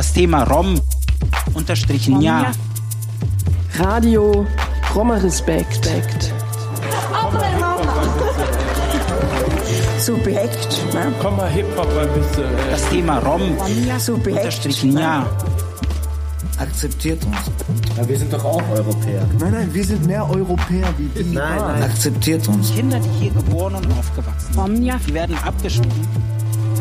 Das Thema Rom unterstrichen ja. Radio Roma Respekt. Subjekt. Ne? Komm mal Hip-Hop ein bisschen. Äh. Das Thema Rom Subjekt. unterstrichen ja. Akzeptiert uns. Ja, wir sind doch auch Europäer. Nein, nein, wir sind mehr Europäer wie die. Nein, nein. Akzeptiert uns. Kinder, die hier geboren und aufgewachsen sind, die werden abgeschoben.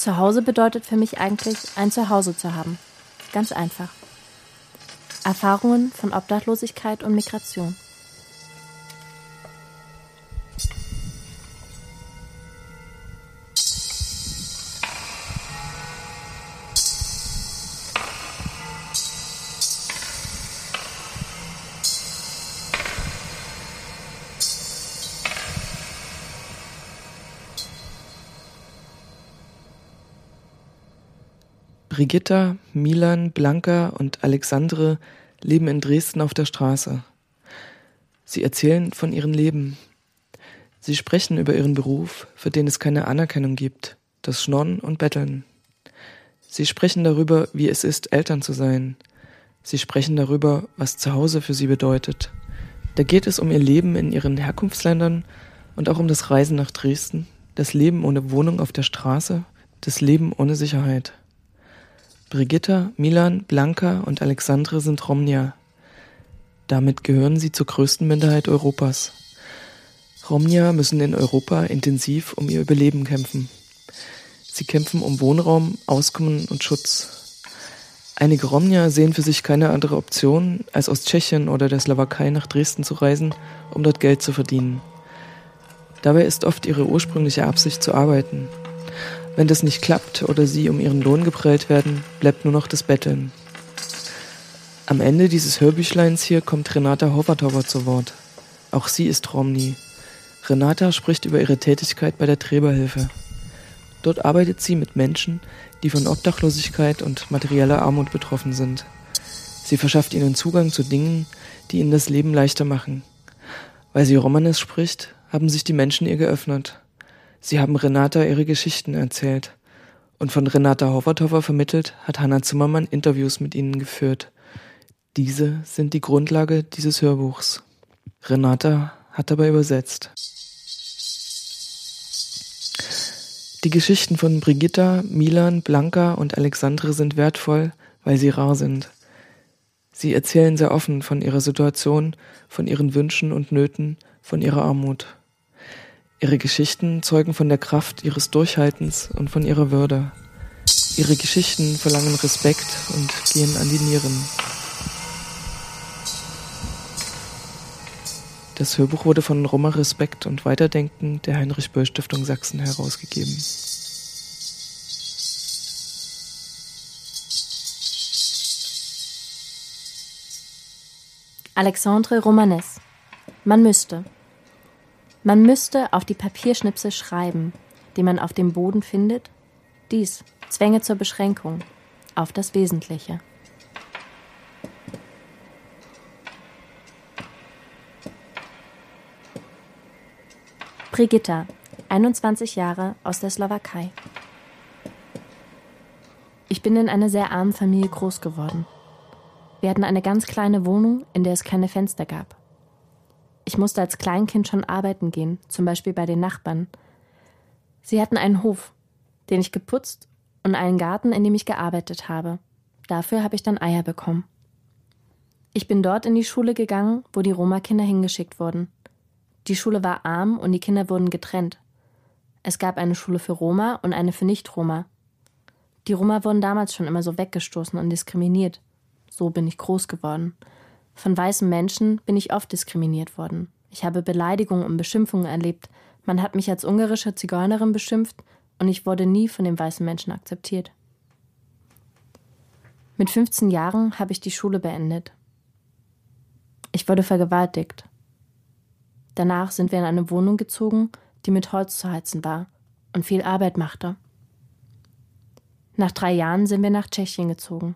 Zuhause bedeutet für mich eigentlich, ein Zuhause zu haben. Ganz einfach. Erfahrungen von Obdachlosigkeit und Migration. Brigitta, Milan, Blanca und Alexandre leben in Dresden auf der Straße. Sie erzählen von ihrem Leben. Sie sprechen über ihren Beruf, für den es keine Anerkennung gibt, das Schnorren und Betteln. Sie sprechen darüber, wie es ist, Eltern zu sein. Sie sprechen darüber, was Zuhause für sie bedeutet. Da geht es um ihr Leben in ihren Herkunftsländern und auch um das Reisen nach Dresden, das Leben ohne Wohnung auf der Straße, das Leben ohne Sicherheit. Brigitta, Milan, Blanca und Alexandre sind Romnia. Damit gehören sie zur größten Minderheit Europas. Romnia müssen in Europa intensiv um ihr Überleben kämpfen. Sie kämpfen um Wohnraum, Auskommen und Schutz. Einige Romnia sehen für sich keine andere Option, als aus Tschechien oder der Slowakei nach Dresden zu reisen, um dort Geld zu verdienen. Dabei ist oft ihre ursprüngliche Absicht zu arbeiten. Wenn das nicht klappt oder sie um ihren Lohn geprellt werden, bleibt nur noch das Betteln. Am Ende dieses Hörbüchleins hier kommt Renata Hovertover zu Wort. Auch sie ist Romni. Renata spricht über ihre Tätigkeit bei der Träberhilfe. Dort arbeitet sie mit Menschen, die von Obdachlosigkeit und materieller Armut betroffen sind. Sie verschafft ihnen Zugang zu Dingen, die ihnen das Leben leichter machen. Weil sie Romanes spricht, haben sich die Menschen ihr geöffnet. Sie haben Renata ihre Geschichten erzählt. Und von Renata Hovertover vermittelt hat Hanna Zimmermann Interviews mit ihnen geführt. Diese sind die Grundlage dieses Hörbuchs. Renata hat dabei übersetzt. Die Geschichten von Brigitta, Milan, Blanca und Alexandre sind wertvoll, weil sie rar sind. Sie erzählen sehr offen von ihrer Situation, von ihren Wünschen und Nöten, von ihrer Armut. Ihre Geschichten zeugen von der Kraft ihres Durchhaltens und von ihrer Würde. Ihre Geschichten verlangen Respekt und gehen an die Nieren. Das Hörbuch wurde von Roma Respekt und Weiterdenken der Heinrich Böll Stiftung Sachsen herausgegeben. Alexandre Romanes. Man müsste. Man müsste auf die Papierschnipsel schreiben, die man auf dem Boden findet. Dies Zwänge zur Beschränkung auf das Wesentliche. Brigitta, 21 Jahre aus der Slowakei. Ich bin in einer sehr armen Familie groß geworden. Wir hatten eine ganz kleine Wohnung, in der es keine Fenster gab. Ich musste als Kleinkind schon arbeiten gehen, zum Beispiel bei den Nachbarn. Sie hatten einen Hof, den ich geputzt und einen Garten, in dem ich gearbeitet habe. Dafür habe ich dann Eier bekommen. Ich bin dort in die Schule gegangen, wo die Roma-Kinder hingeschickt wurden. Die Schule war arm und die Kinder wurden getrennt. Es gab eine Schule für Roma und eine für Nicht-Roma. Die Roma wurden damals schon immer so weggestoßen und diskriminiert. So bin ich groß geworden. Von weißen Menschen bin ich oft diskriminiert worden. Ich habe Beleidigungen und Beschimpfungen erlebt. Man hat mich als ungarische Zigeunerin beschimpft und ich wurde nie von den weißen Menschen akzeptiert. Mit 15 Jahren habe ich die Schule beendet. Ich wurde vergewaltigt. Danach sind wir in eine Wohnung gezogen, die mit Holz zu heizen war und viel Arbeit machte. Nach drei Jahren sind wir nach Tschechien gezogen.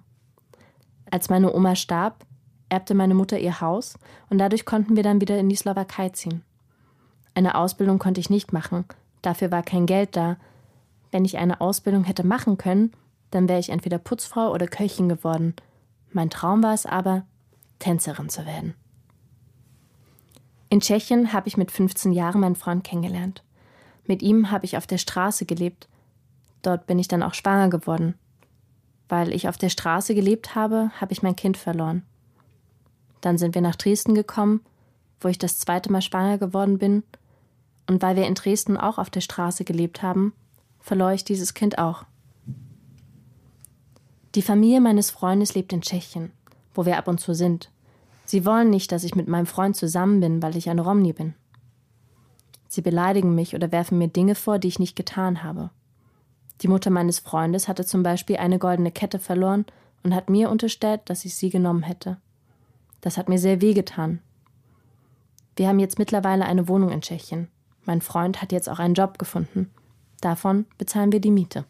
Als meine Oma starb, erbte meine Mutter ihr Haus und dadurch konnten wir dann wieder in die Slowakei ziehen. Eine Ausbildung konnte ich nicht machen, dafür war kein Geld da. Wenn ich eine Ausbildung hätte machen können, dann wäre ich entweder Putzfrau oder Köchin geworden. Mein Traum war es aber, Tänzerin zu werden. In Tschechien habe ich mit 15 Jahren meinen Freund kennengelernt. Mit ihm habe ich auf der Straße gelebt. Dort bin ich dann auch schwanger geworden. Weil ich auf der Straße gelebt habe, habe ich mein Kind verloren. Dann sind wir nach Dresden gekommen, wo ich das zweite Mal schwanger geworden bin. Und weil wir in Dresden auch auf der Straße gelebt haben, verlor ich dieses Kind auch. Die Familie meines Freundes lebt in Tschechien, wo wir ab und zu sind. Sie wollen nicht, dass ich mit meinem Freund zusammen bin, weil ich ein Romni bin. Sie beleidigen mich oder werfen mir Dinge vor, die ich nicht getan habe. Die Mutter meines Freundes hatte zum Beispiel eine goldene Kette verloren und hat mir unterstellt, dass ich sie genommen hätte. Das hat mir sehr wehgetan. Wir haben jetzt mittlerweile eine Wohnung in Tschechien. Mein Freund hat jetzt auch einen Job gefunden. Davon bezahlen wir die Miete.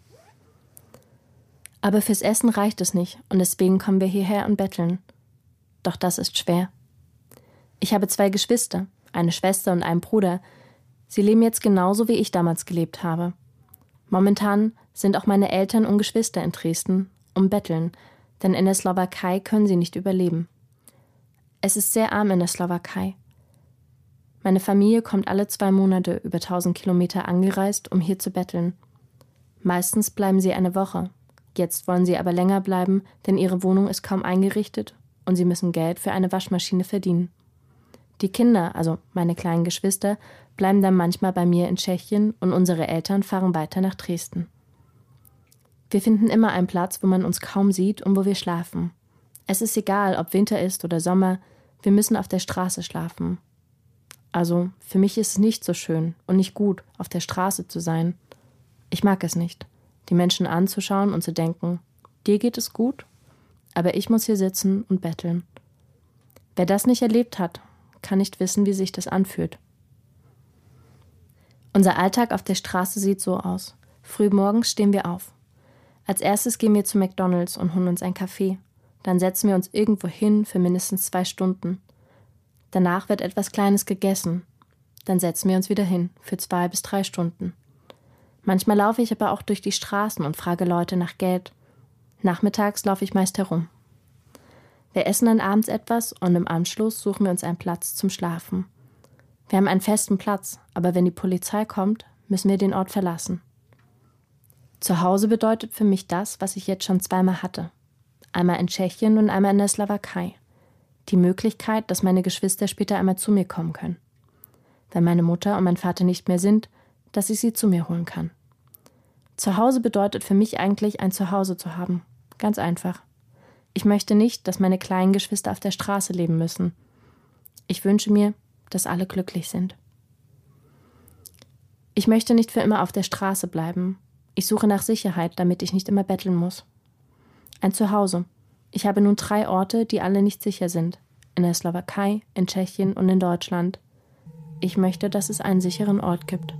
Aber fürs Essen reicht es nicht und deswegen kommen wir hierher und betteln. Doch das ist schwer. Ich habe zwei Geschwister, eine Schwester und einen Bruder. Sie leben jetzt genauso, wie ich damals gelebt habe. Momentan sind auch meine Eltern und Geschwister in Dresden um betteln, denn in der Slowakei können sie nicht überleben. Es ist sehr arm in der Slowakei. Meine Familie kommt alle zwei Monate über 1000 Kilometer angereist, um hier zu betteln. Meistens bleiben sie eine Woche. Jetzt wollen sie aber länger bleiben, denn ihre Wohnung ist kaum eingerichtet und sie müssen Geld für eine Waschmaschine verdienen. Die Kinder, also meine kleinen Geschwister, bleiben dann manchmal bei mir in Tschechien und unsere Eltern fahren weiter nach Dresden. Wir finden immer einen Platz, wo man uns kaum sieht und wo wir schlafen. Es ist egal, ob Winter ist oder Sommer, wir müssen auf der Straße schlafen. Also, für mich ist es nicht so schön und nicht gut, auf der Straße zu sein. Ich mag es nicht, die Menschen anzuschauen und zu denken, dir geht es gut aber ich muss hier sitzen und betteln. Wer das nicht erlebt hat, kann nicht wissen, wie sich das anfühlt. Unser Alltag auf der Straße sieht so aus. Frühmorgens stehen wir auf. Als erstes gehen wir zu McDonalds und holen uns einen Kaffee. Dann setzen wir uns irgendwo hin für mindestens zwei Stunden. Danach wird etwas Kleines gegessen. Dann setzen wir uns wieder hin für zwei bis drei Stunden. Manchmal laufe ich aber auch durch die Straßen und frage Leute nach Geld Nachmittags laufe ich meist herum. Wir essen dann abends etwas und im Anschluss suchen wir uns einen Platz zum Schlafen. Wir haben einen festen Platz, aber wenn die Polizei kommt, müssen wir den Ort verlassen. Zu Hause bedeutet für mich das, was ich jetzt schon zweimal hatte. Einmal in Tschechien und einmal in der Slowakei. Die Möglichkeit, dass meine Geschwister später einmal zu mir kommen können. Wenn meine Mutter und mein Vater nicht mehr sind, dass ich sie zu mir holen kann. Zu Hause bedeutet für mich eigentlich ein Zuhause zu haben, Ganz einfach. Ich möchte nicht, dass meine kleinen Geschwister auf der Straße leben müssen. Ich wünsche mir, dass alle glücklich sind. Ich möchte nicht für immer auf der Straße bleiben. Ich suche nach Sicherheit, damit ich nicht immer betteln muss. Ein Zuhause. Ich habe nun drei Orte, die alle nicht sicher sind. In der Slowakei, in Tschechien und in Deutschland. Ich möchte, dass es einen sicheren Ort gibt.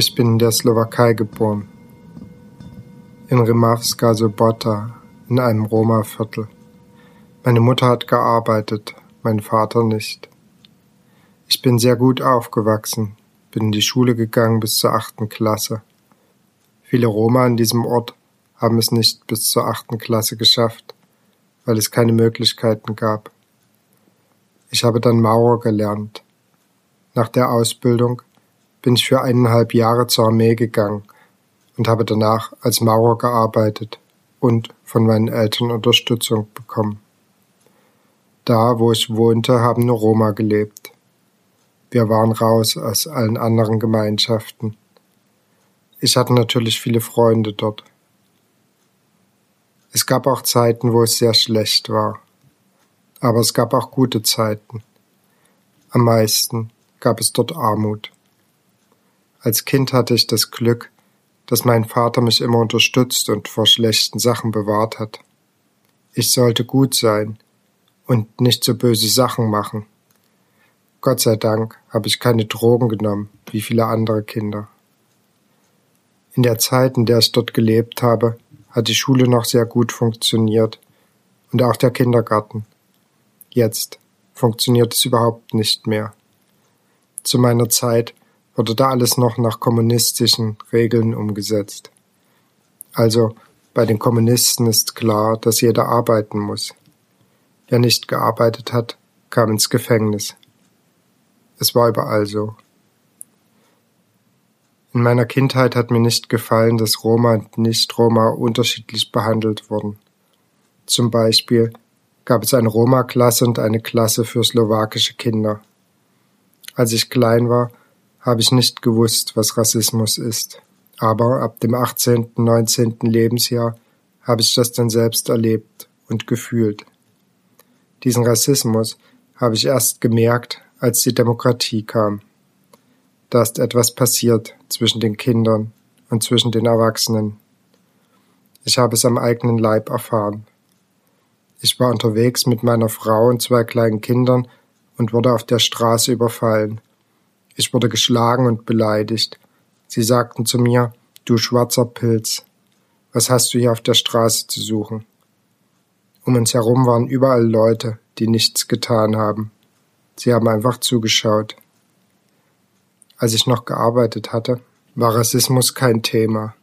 Ich bin in der Slowakei geboren. In Rimavska Sobota, in einem Roma-Viertel. Meine Mutter hat gearbeitet, mein Vater nicht. Ich bin sehr gut aufgewachsen, bin in die Schule gegangen bis zur achten Klasse. Viele Roma in diesem Ort haben es nicht bis zur achten Klasse geschafft, weil es keine Möglichkeiten gab. Ich habe dann Maurer gelernt. Nach der Ausbildung bin ich für eineinhalb Jahre zur Armee gegangen und habe danach als Maurer gearbeitet und von meinen Eltern Unterstützung bekommen. Da, wo ich wohnte, haben nur Roma gelebt. Wir waren raus aus allen anderen Gemeinschaften Ich hatte natürlich viele Freunde dort. Es gab auch Zeiten, wo es sehr schlecht war. Aber es gab auch gute Zeiten. Am meisten gab es dort Armut. Als Kind hatte ich das Glück, dass mein Vater mich immer unterstützt und vor schlechten Sachen bewahrt hat. Ich sollte gut sein und nicht so böse Sachen machen. Gott sei Dank habe ich keine Drogen genommen, wie viele andere Kinder. In der Zeit, in der ich dort gelebt habe, hat die Schule noch sehr gut funktioniert und auch der Kindergarten. Jetzt funktioniert es überhaupt nicht mehr. Zu meiner Zeit wurde da alles noch nach kommunistischen Regeln umgesetzt. Also bei den Kommunisten ist klar, dass jeder arbeiten muss. Wer nicht gearbeitet hat, kam ins Gefängnis. Es war überall so. In meiner Kindheit hat mir nicht gefallen, dass Roma und Nicht-Roma unterschiedlich behandelt wurden. Zum Beispiel gab es eine Roma-Klasse und eine Klasse für slowakische Kinder. Als ich klein war, habe ich nicht gewusst, was Rassismus ist. Aber ab dem 18., 19. Lebensjahr habe ich das dann selbst erlebt und gefühlt. Diesen Rassismus habe ich erst gemerkt, als die Demokratie kam. Da ist etwas passiert zwischen den Kindern und zwischen den Erwachsenen. Ich habe es am eigenen Leib erfahren. Ich war unterwegs mit meiner Frau und zwei kleinen Kindern und wurde auf der Straße überfallen. Ich wurde geschlagen und beleidigt. Sie sagten zu mir, du schwarzer Pilz, was hast du hier auf der Straße zu suchen? Um uns herum waren überall Leute, die nichts getan haben. Sie haben einfach zugeschaut. Als ich noch gearbeitet hatte, war Rassismus kein Thema,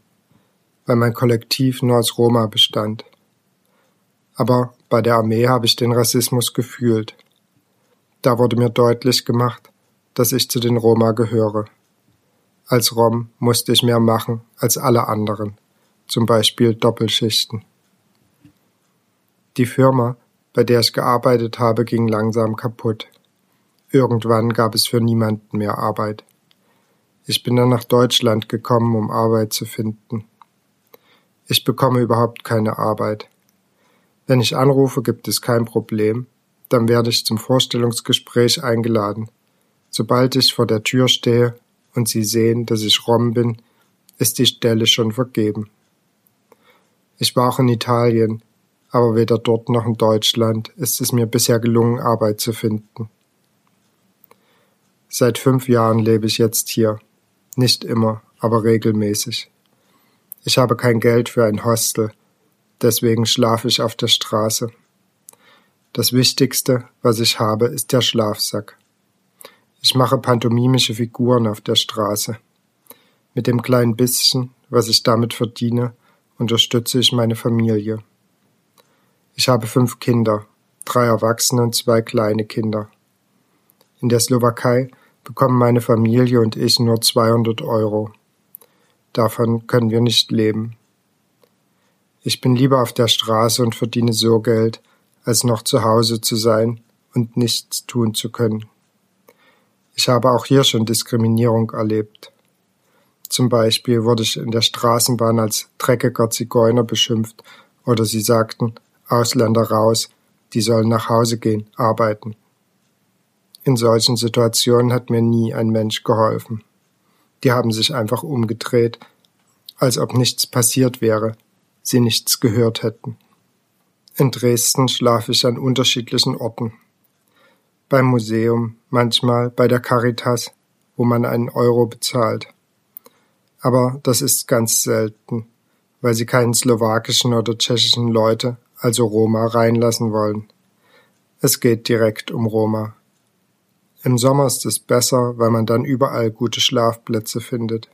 weil mein Kollektiv nur aus Roma bestand. Aber bei der Armee habe ich den Rassismus gefühlt. Da wurde mir deutlich gemacht, dass ich zu den Roma gehöre. Als Rom musste ich mehr machen als alle anderen, zum Beispiel Doppelschichten. Die Firma, bei der ich gearbeitet habe, ging langsam kaputt. Irgendwann gab es für niemanden mehr Arbeit. Ich bin dann nach Deutschland gekommen, um Arbeit zu finden. Ich bekomme überhaupt keine Arbeit. Wenn ich anrufe, gibt es kein Problem. Dann werde ich zum Vorstellungsgespräch eingeladen. Sobald ich vor der Tür stehe und Sie sehen, dass ich Rom bin, ist die Stelle schon vergeben. Ich war auch in Italien, aber weder dort noch in Deutschland ist es mir bisher gelungen, Arbeit zu finden. Seit fünf Jahren lebe ich jetzt hier. Nicht immer, aber regelmäßig. Ich habe kein Geld für ein Hostel, deswegen schlafe ich auf der Straße. Das Wichtigste, was ich habe, ist der Schlafsack. Ich mache pantomimische Figuren auf der Straße. Mit dem kleinen bisschen, was ich damit verdiene, unterstütze ich meine Familie. Ich habe fünf Kinder, drei Erwachsene und zwei kleine Kinder. In der Slowakei bekommen meine Familie und ich nur 200 Euro. Davon können wir nicht leben. Ich bin lieber auf der Straße und verdiene so Geld, als noch zu Hause zu sein und nichts tun zu können. Ich habe auch hier schon Diskriminierung erlebt. Zum Beispiel wurde ich in der Straßenbahn als dreckiger Zigeuner beschimpft oder sie sagten, Ausländer raus, die sollen nach Hause gehen, arbeiten. In solchen Situationen hat mir nie ein Mensch geholfen. Die haben sich einfach umgedreht, als ob nichts passiert wäre, sie nichts gehört hätten. In Dresden schlafe ich an unterschiedlichen Orten. Beim Museum, manchmal bei der Caritas, wo man einen Euro bezahlt. Aber das ist ganz selten, weil sie keinen slowakischen oder tschechischen Leute, also Roma, reinlassen wollen. Es geht direkt um Roma. Im Sommer ist es besser, weil man dann überall gute Schlafplätze findet.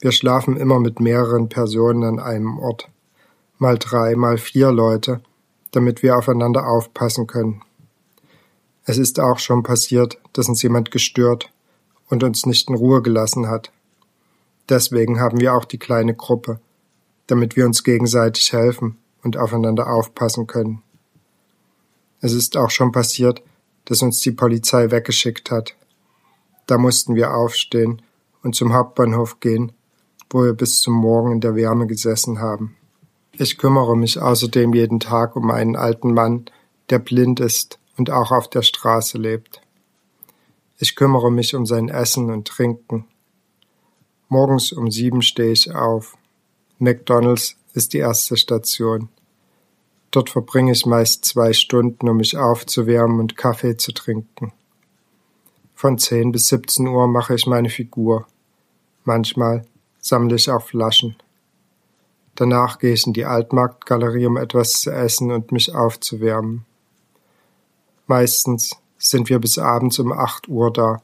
Wir schlafen immer mit mehreren Personen an einem Ort, mal drei, mal vier Leute, damit wir aufeinander aufpassen können. Es ist auch schon passiert, dass uns jemand gestört und uns nicht in Ruhe gelassen hat. Deswegen haben wir auch die kleine Gruppe, damit wir uns gegenseitig helfen und aufeinander aufpassen können. Es ist auch schon passiert, dass uns die Polizei weggeschickt hat. Da mussten wir aufstehen und zum Hauptbahnhof gehen, wo wir bis zum Morgen in der Wärme gesessen haben. Ich kümmere mich außerdem jeden Tag um einen alten Mann, der blind ist und auch auf der Straße lebt. Ich kümmere mich um sein Essen und Trinken. Morgens um sieben stehe ich auf. McDonald's ist die erste Station. Dort verbringe ich meist zwei Stunden, um mich aufzuwärmen und Kaffee zu trinken. Von 10 bis 17 Uhr mache ich meine Figur. Manchmal sammle ich auch Flaschen. Danach gehe ich in die Altmarktgalerie, um etwas zu essen und mich aufzuwärmen. Meistens sind wir bis abends um 8 Uhr da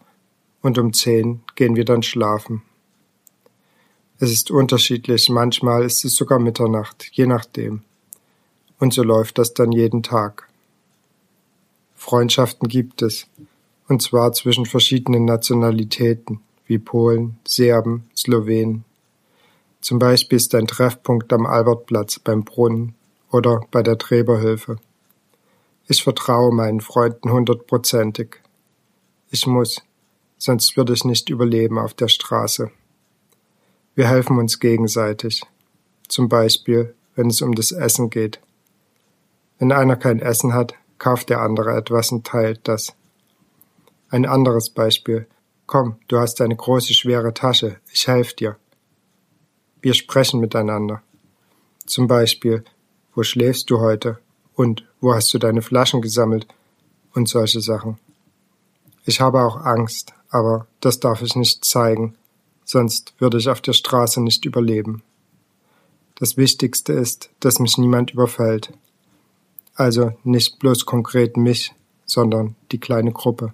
und um 10 gehen wir dann schlafen. Es ist unterschiedlich, manchmal ist es sogar Mitternacht, je nachdem. Und so läuft das dann jeden Tag. Freundschaften gibt es, und zwar zwischen verschiedenen Nationalitäten wie Polen, Serben, Slowenen. Zum Beispiel ist ein Treffpunkt am Albertplatz beim Brunnen oder bei der Träberhilfe. Ich vertraue meinen Freunden hundertprozentig. Ich muss, sonst würde ich nicht überleben auf der Straße. Wir helfen uns gegenseitig. Zum Beispiel, wenn es um das Essen geht. Wenn einer kein Essen hat, kauft der andere etwas und teilt das. Ein anderes Beispiel. Komm, du hast eine große, schwere Tasche, ich helfe dir. Wir sprechen miteinander. Zum Beispiel, wo schläfst du heute? Und wo hast du deine Flaschen gesammelt? Und solche Sachen. Ich habe auch Angst, aber das darf ich nicht zeigen, sonst würde ich auf der Straße nicht überleben. Das Wichtigste ist, dass mich niemand überfällt. Also nicht bloß konkret mich, sondern die kleine Gruppe.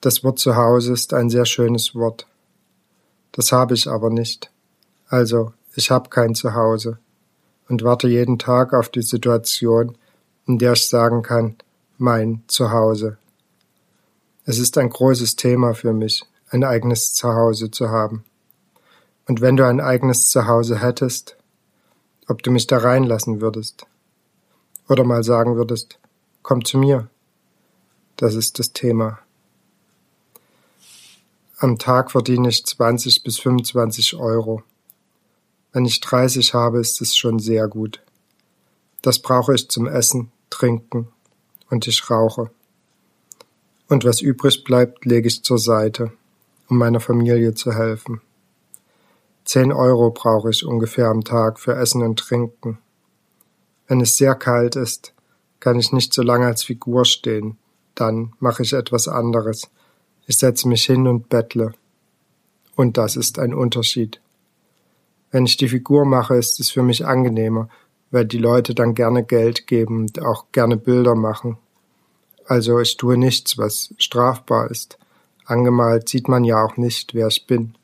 Das Wort Zuhause ist ein sehr schönes Wort. Das habe ich aber nicht. Also, ich habe kein Zuhause und warte jeden Tag auf die Situation, in der ich sagen kann, mein Zuhause. Es ist ein großes Thema für mich, ein eigenes Zuhause zu haben. Und wenn du ein eigenes Zuhause hättest, ob du mich da reinlassen würdest. Oder mal sagen würdest, komm zu mir. Das ist das Thema. Am Tag verdiene ich 20 bis 25 Euro. Wenn ich 30 habe, ist es schon sehr gut. Das brauche ich zum Essen, Trinken und ich rauche. Und was übrig bleibt, lege ich zur Seite um meiner Familie zu helfen. Zehn Euro brauche ich ungefähr am Tag für Essen und Trinken. Wenn es sehr kalt ist, kann ich nicht so lange als Figur stehen. Dann mache ich etwas anderes. Ich setze mich hin und bettle. Und das ist ein Unterschied. Wenn ich die Figur mache, ist es für mich angenehmer, weil die Leute dann gerne Geld geben und auch gerne Bilder machen. Also ich tue nichts, was strafbar ist. Angemalt sieht man ja auch nicht, wer ich bin.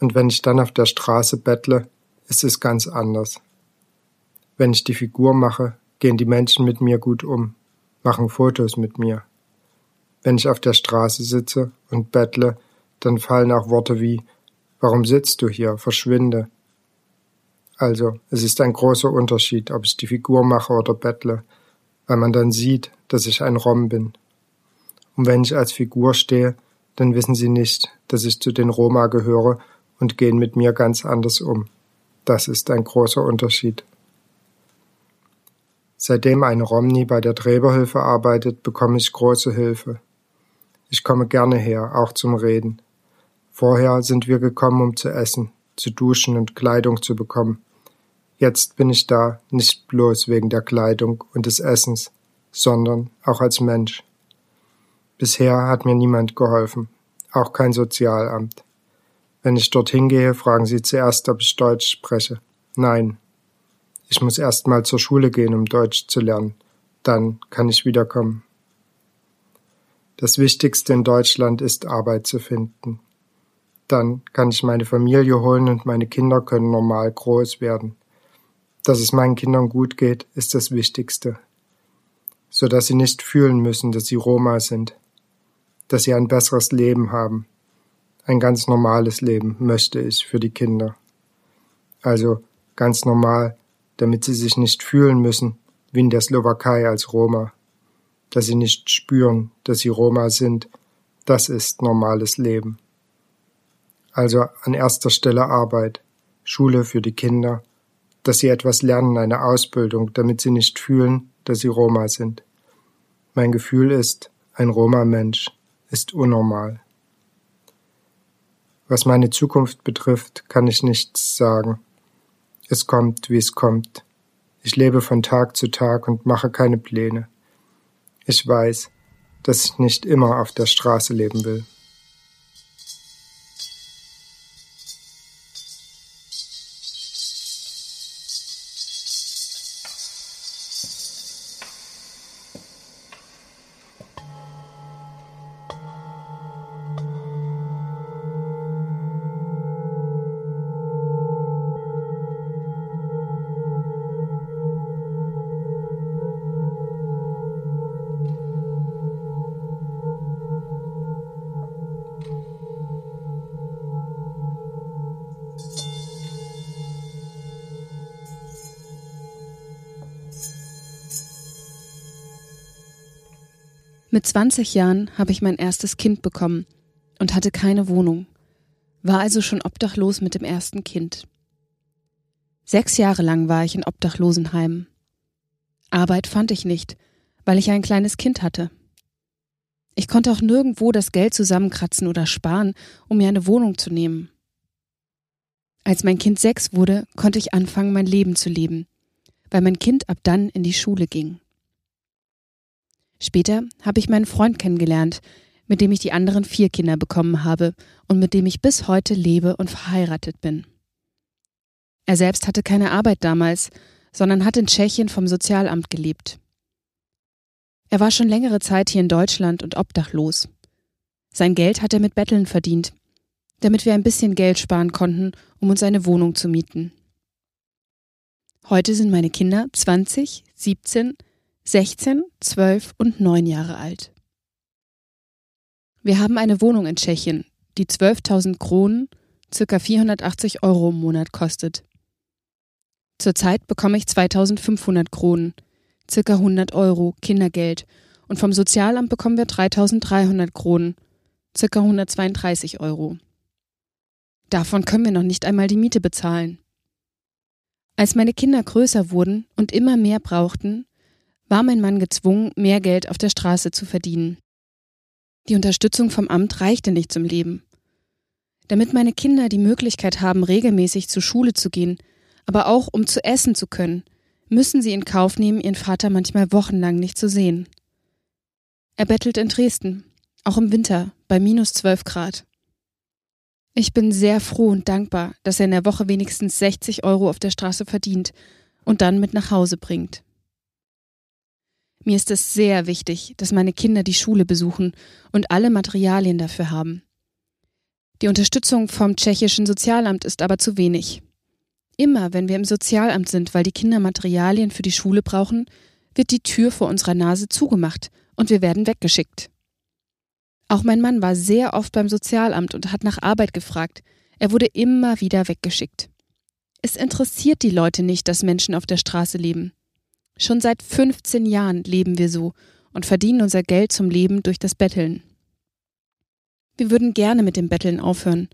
Und wenn ich dann auf der Straße bettle, ist es ganz anders. Wenn ich die Figur mache, gehen die Menschen mit mir gut um, machen Fotos mit mir. Wenn ich auf der Straße sitze und bettle, dann fallen auch Worte wie Warum sitzt du hier? Verschwinde. Also, es ist ein großer Unterschied, ob ich die Figur mache oder bettle, weil man dann sieht, dass ich ein Rom bin. Und wenn ich als Figur stehe, dann wissen sie nicht, dass ich zu den Roma gehöre und gehen mit mir ganz anders um. Das ist ein großer Unterschied. Seitdem eine Romney bei der Träberhilfe arbeitet, bekomme ich große Hilfe. Ich komme gerne her, auch zum Reden. Vorher sind wir gekommen, um zu essen, zu duschen und Kleidung zu bekommen. Jetzt bin ich da, nicht bloß wegen der Kleidung und des Essens, sondern auch als Mensch. Bisher hat mir niemand geholfen, auch kein Sozialamt. Wenn ich dorthin gehe, fragen sie zuerst, ob ich Deutsch spreche. Nein. Ich muss erst mal zur Schule gehen, um Deutsch zu lernen. Dann kann ich wiederkommen. Das Wichtigste in Deutschland ist Arbeit zu finden. Dann kann ich meine Familie holen und meine Kinder können normal groß werden. Dass es meinen Kindern gut geht, ist das Wichtigste. So dass sie nicht fühlen müssen, dass sie Roma sind dass sie ein besseres Leben haben. Ein ganz normales Leben möchte ich für die Kinder. Also ganz normal, damit sie sich nicht fühlen müssen wie in der Slowakei als Roma. Dass sie nicht spüren, dass sie Roma sind, das ist normales Leben. Also an erster Stelle Arbeit, Schule für die Kinder, dass sie etwas lernen, eine Ausbildung, damit sie nicht fühlen, dass sie Roma sind. Mein Gefühl ist, ein Roma-Mensch ist unnormal. Was meine Zukunft betrifft, kann ich nichts sagen. Es kommt, wie es kommt. Ich lebe von Tag zu Tag und mache keine Pläne. Ich weiß, dass ich nicht immer auf der Straße leben will. Mit 20 Jahren habe ich mein erstes Kind bekommen und hatte keine Wohnung, war also schon obdachlos mit dem ersten Kind. Sechs Jahre lang war ich in Obdachlosenheimen. Arbeit fand ich nicht, weil ich ein kleines Kind hatte. Ich konnte auch nirgendwo das Geld zusammenkratzen oder sparen, um mir eine Wohnung zu nehmen. Als mein Kind sechs wurde, konnte ich anfangen, mein Leben zu leben, weil mein Kind ab dann in die Schule ging. Später habe ich meinen Freund kennengelernt, mit dem ich die anderen vier Kinder bekommen habe und mit dem ich bis heute lebe und verheiratet bin. Er selbst hatte keine Arbeit damals, sondern hat in Tschechien vom Sozialamt gelebt. Er war schon längere Zeit hier in Deutschland und obdachlos. Sein Geld hat er mit Betteln verdient, damit wir ein bisschen Geld sparen konnten, um uns eine Wohnung zu mieten. Heute sind meine Kinder 20, 17, 16, 12 und 9 Jahre alt. Wir haben eine Wohnung in Tschechien, die 12.000 Kronen, ca. 480 Euro im Monat kostet. Zurzeit bekomme ich 2.500 Kronen, ca. 100 Euro Kindergeld und vom Sozialamt bekommen wir 3.300 Kronen, ca. 132 Euro. Davon können wir noch nicht einmal die Miete bezahlen. Als meine Kinder größer wurden und immer mehr brauchten, war mein Mann gezwungen, mehr Geld auf der Straße zu verdienen. Die Unterstützung vom Amt reichte nicht zum Leben. Damit meine Kinder die Möglichkeit haben, regelmäßig zur Schule zu gehen, aber auch um zu essen zu können, müssen sie in Kauf nehmen, ihren Vater manchmal wochenlang nicht zu sehen. Er bettelt in Dresden, auch im Winter, bei minus zwölf Grad. Ich bin sehr froh und dankbar, dass er in der Woche wenigstens 60 Euro auf der Straße verdient und dann mit nach Hause bringt. Mir ist es sehr wichtig, dass meine Kinder die Schule besuchen und alle Materialien dafür haben. Die Unterstützung vom tschechischen Sozialamt ist aber zu wenig. Immer wenn wir im Sozialamt sind, weil die Kinder Materialien für die Schule brauchen, wird die Tür vor unserer Nase zugemacht und wir werden weggeschickt. Auch mein Mann war sehr oft beim Sozialamt und hat nach Arbeit gefragt. Er wurde immer wieder weggeschickt. Es interessiert die Leute nicht, dass Menschen auf der Straße leben. Schon seit 15 Jahren leben wir so und verdienen unser Geld zum Leben durch das Betteln. Wir würden gerne mit dem Betteln aufhören,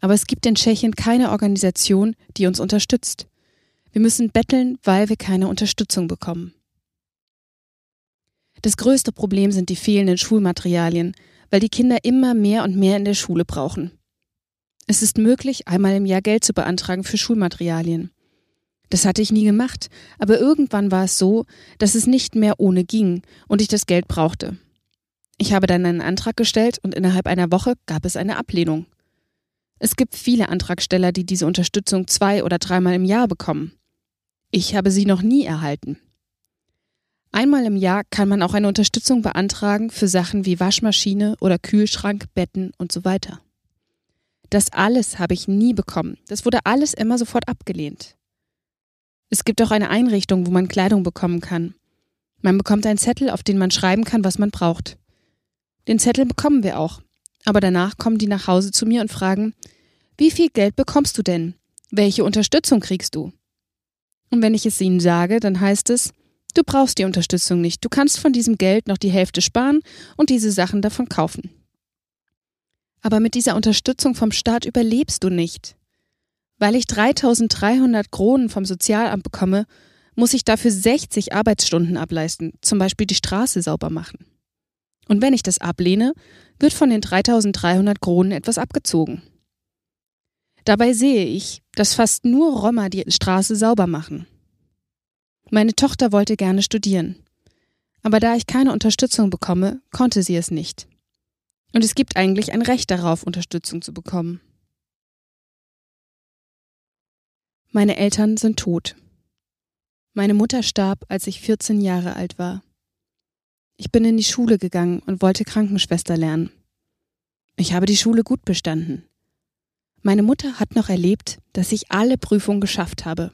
aber es gibt in Tschechien keine Organisation, die uns unterstützt. Wir müssen betteln, weil wir keine Unterstützung bekommen. Das größte Problem sind die fehlenden Schulmaterialien, weil die Kinder immer mehr und mehr in der Schule brauchen. Es ist möglich, einmal im Jahr Geld zu beantragen für Schulmaterialien. Das hatte ich nie gemacht, aber irgendwann war es so, dass es nicht mehr ohne ging und ich das Geld brauchte. Ich habe dann einen Antrag gestellt und innerhalb einer Woche gab es eine Ablehnung. Es gibt viele Antragsteller, die diese Unterstützung zwei oder dreimal im Jahr bekommen. Ich habe sie noch nie erhalten. Einmal im Jahr kann man auch eine Unterstützung beantragen für Sachen wie Waschmaschine oder Kühlschrank, Betten und so weiter. Das alles habe ich nie bekommen. Das wurde alles immer sofort abgelehnt. Es gibt auch eine Einrichtung, wo man Kleidung bekommen kann. Man bekommt einen Zettel, auf den man schreiben kann, was man braucht. Den Zettel bekommen wir auch. Aber danach kommen die nach Hause zu mir und fragen, wie viel Geld bekommst du denn? Welche Unterstützung kriegst du? Und wenn ich es ihnen sage, dann heißt es, du brauchst die Unterstützung nicht, du kannst von diesem Geld noch die Hälfte sparen und diese Sachen davon kaufen. Aber mit dieser Unterstützung vom Staat überlebst du nicht. Weil ich 3300 Kronen vom Sozialamt bekomme, muss ich dafür 60 Arbeitsstunden ableisten, zum Beispiel die Straße sauber machen. Und wenn ich das ablehne, wird von den 3300 Kronen etwas abgezogen. Dabei sehe ich, dass fast nur Roma die Straße sauber machen. Meine Tochter wollte gerne studieren. Aber da ich keine Unterstützung bekomme, konnte sie es nicht. Und es gibt eigentlich ein Recht darauf, Unterstützung zu bekommen. Meine Eltern sind tot. Meine Mutter starb, als ich 14 Jahre alt war. Ich bin in die Schule gegangen und wollte Krankenschwester lernen. Ich habe die Schule gut bestanden. Meine Mutter hat noch erlebt, dass ich alle Prüfungen geschafft habe.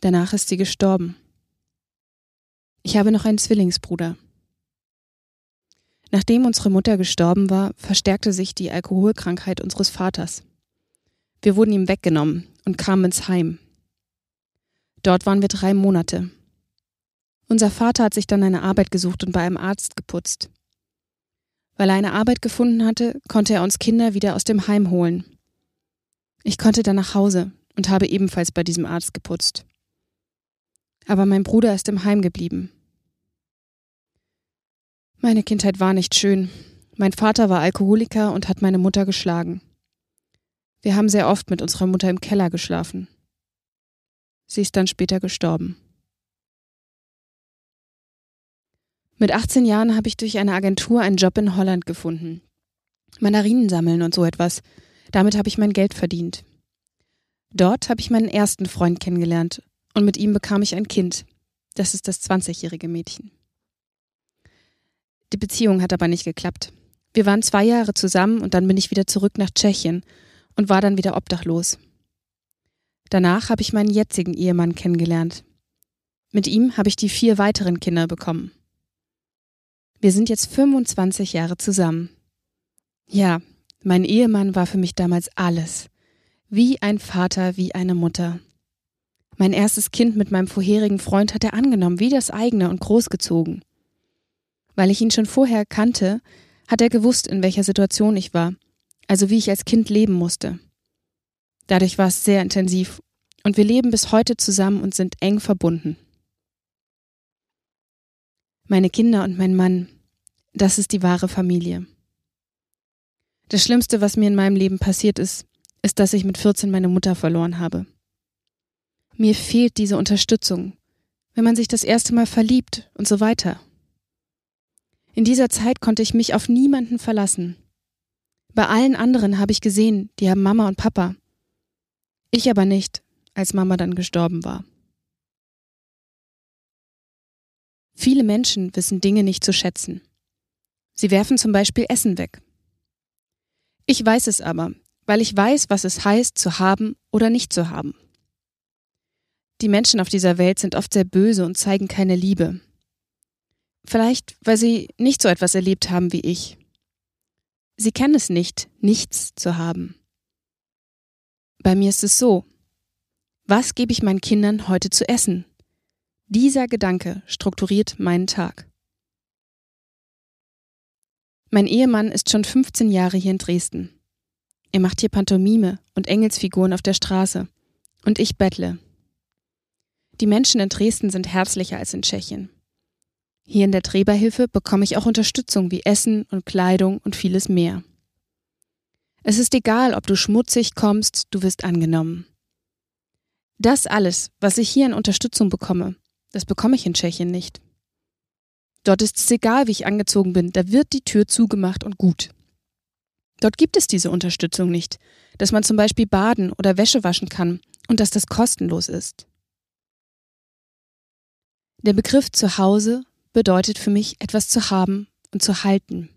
Danach ist sie gestorben. Ich habe noch einen Zwillingsbruder. Nachdem unsere Mutter gestorben war, verstärkte sich die Alkoholkrankheit unseres Vaters. Wir wurden ihm weggenommen und kamen ins Heim. Dort waren wir drei Monate. Unser Vater hat sich dann eine Arbeit gesucht und bei einem Arzt geputzt. Weil er eine Arbeit gefunden hatte, konnte er uns Kinder wieder aus dem Heim holen. Ich konnte dann nach Hause und habe ebenfalls bei diesem Arzt geputzt. Aber mein Bruder ist im Heim geblieben. Meine Kindheit war nicht schön. Mein Vater war Alkoholiker und hat meine Mutter geschlagen. Wir haben sehr oft mit unserer Mutter im Keller geschlafen. Sie ist dann später gestorben. Mit 18 Jahren habe ich durch eine Agentur einen Job in Holland gefunden. Mandarinen sammeln und so etwas. Damit habe ich mein Geld verdient. Dort habe ich meinen ersten Freund kennengelernt und mit ihm bekam ich ein Kind. Das ist das 20-jährige Mädchen. Die Beziehung hat aber nicht geklappt. Wir waren zwei Jahre zusammen und dann bin ich wieder zurück nach Tschechien und war dann wieder obdachlos. Danach habe ich meinen jetzigen Ehemann kennengelernt. Mit ihm habe ich die vier weiteren Kinder bekommen. Wir sind jetzt 25 Jahre zusammen. Ja, mein Ehemann war für mich damals alles. Wie ein Vater, wie eine Mutter. Mein erstes Kind mit meinem vorherigen Freund hat er angenommen, wie das eigene und großgezogen. Weil ich ihn schon vorher kannte, hat er gewusst, in welcher Situation ich war, also wie ich als Kind leben musste. Dadurch war es sehr intensiv und wir leben bis heute zusammen und sind eng verbunden. Meine Kinder und mein Mann, das ist die wahre Familie. Das Schlimmste, was mir in meinem Leben passiert ist, ist, dass ich mit 14 meine Mutter verloren habe. Mir fehlt diese Unterstützung, wenn man sich das erste Mal verliebt und so weiter. In dieser Zeit konnte ich mich auf niemanden verlassen. Bei allen anderen habe ich gesehen, die haben Mama und Papa. Ich aber nicht, als Mama dann gestorben war. Viele Menschen wissen Dinge nicht zu schätzen. Sie werfen zum Beispiel Essen weg. Ich weiß es aber, weil ich weiß, was es heißt, zu haben oder nicht zu haben. Die Menschen auf dieser Welt sind oft sehr böse und zeigen keine Liebe. Vielleicht, weil sie nicht so etwas erlebt haben wie ich. Sie kennen es nicht, nichts zu haben. Bei mir ist es so. Was gebe ich meinen Kindern heute zu essen? Dieser Gedanke strukturiert meinen Tag. Mein Ehemann ist schon 15 Jahre hier in Dresden. Er macht hier Pantomime und Engelsfiguren auf der Straße. Und ich bettle. Die Menschen in Dresden sind herzlicher als in Tschechien. Hier in der Träberhilfe bekomme ich auch Unterstützung wie Essen und Kleidung und vieles mehr. Es ist egal, ob du schmutzig kommst, du wirst angenommen. Das alles, was ich hier an Unterstützung bekomme, das bekomme ich in Tschechien nicht. Dort ist es egal, wie ich angezogen bin, da wird die Tür zugemacht und gut. Dort gibt es diese Unterstützung nicht, dass man zum Beispiel baden oder Wäsche waschen kann und dass das kostenlos ist. Der Begriff Zuhause bedeutet für mich, etwas zu haben und zu halten.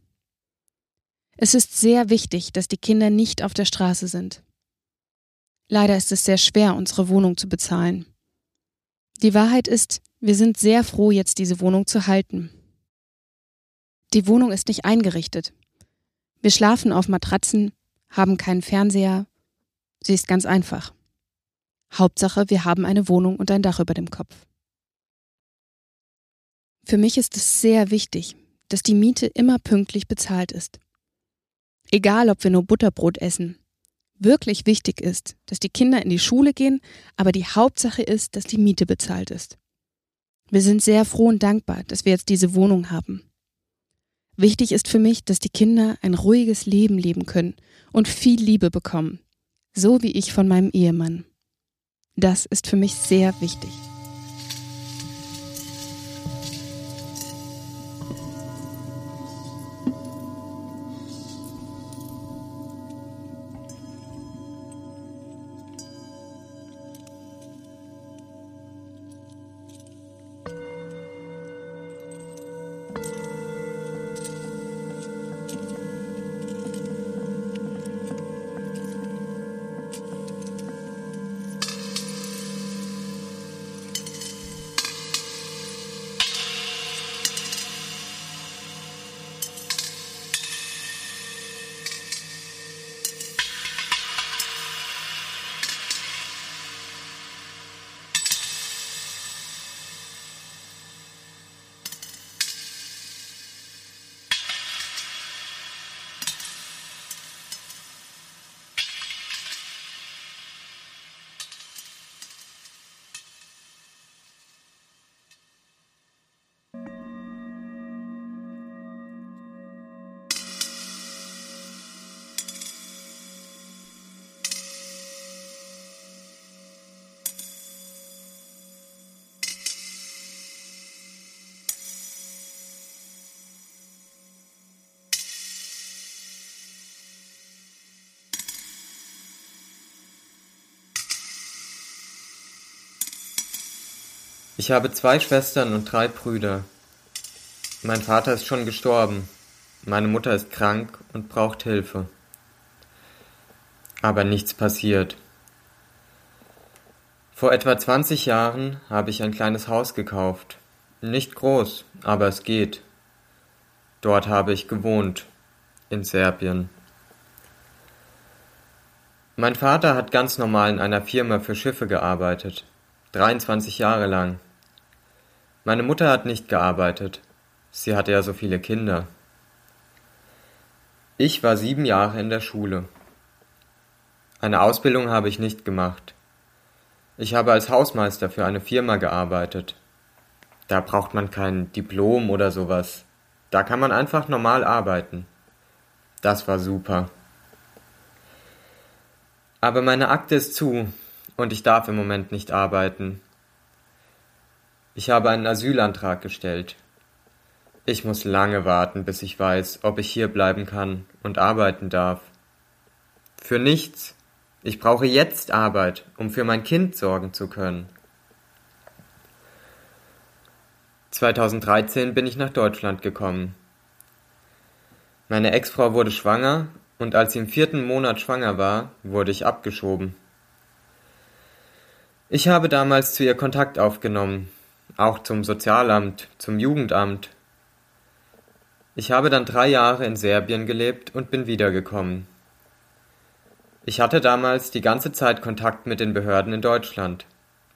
Es ist sehr wichtig, dass die Kinder nicht auf der Straße sind. Leider ist es sehr schwer, unsere Wohnung zu bezahlen. Die Wahrheit ist, wir sind sehr froh, jetzt diese Wohnung zu halten. Die Wohnung ist nicht eingerichtet. Wir schlafen auf Matratzen, haben keinen Fernseher. Sie ist ganz einfach. Hauptsache, wir haben eine Wohnung und ein Dach über dem Kopf. Für mich ist es sehr wichtig, dass die Miete immer pünktlich bezahlt ist. Egal, ob wir nur Butterbrot essen. Wirklich wichtig ist, dass die Kinder in die Schule gehen, aber die Hauptsache ist, dass die Miete bezahlt ist. Wir sind sehr froh und dankbar, dass wir jetzt diese Wohnung haben. Wichtig ist für mich, dass die Kinder ein ruhiges Leben leben können und viel Liebe bekommen, so wie ich von meinem Ehemann. Das ist für mich sehr wichtig. Ich habe zwei Schwestern und drei Brüder. Mein Vater ist schon gestorben. Meine Mutter ist krank und braucht Hilfe. Aber nichts passiert. Vor etwa 20 Jahren habe ich ein kleines Haus gekauft. Nicht groß, aber es geht. Dort habe ich gewohnt, in Serbien. Mein Vater hat ganz normal in einer Firma für Schiffe gearbeitet, 23 Jahre lang. Meine Mutter hat nicht gearbeitet. Sie hatte ja so viele Kinder. Ich war sieben Jahre in der Schule. Eine Ausbildung habe ich nicht gemacht. Ich habe als Hausmeister für eine Firma gearbeitet. Da braucht man kein Diplom oder sowas. Da kann man einfach normal arbeiten. Das war super. Aber meine Akte ist zu und ich darf im Moment nicht arbeiten. Ich habe einen Asylantrag gestellt. Ich muss lange warten, bis ich weiß, ob ich hier bleiben kann und arbeiten darf. Für nichts. Ich brauche jetzt Arbeit, um für mein Kind sorgen zu können. 2013 bin ich nach Deutschland gekommen. Meine Ex-Frau wurde schwanger und als sie im vierten Monat schwanger war, wurde ich abgeschoben. Ich habe damals zu ihr Kontakt aufgenommen, auch zum Sozialamt, zum Jugendamt. Ich habe dann drei Jahre in Serbien gelebt und bin wiedergekommen. Ich hatte damals die ganze Zeit Kontakt mit den Behörden in Deutschland,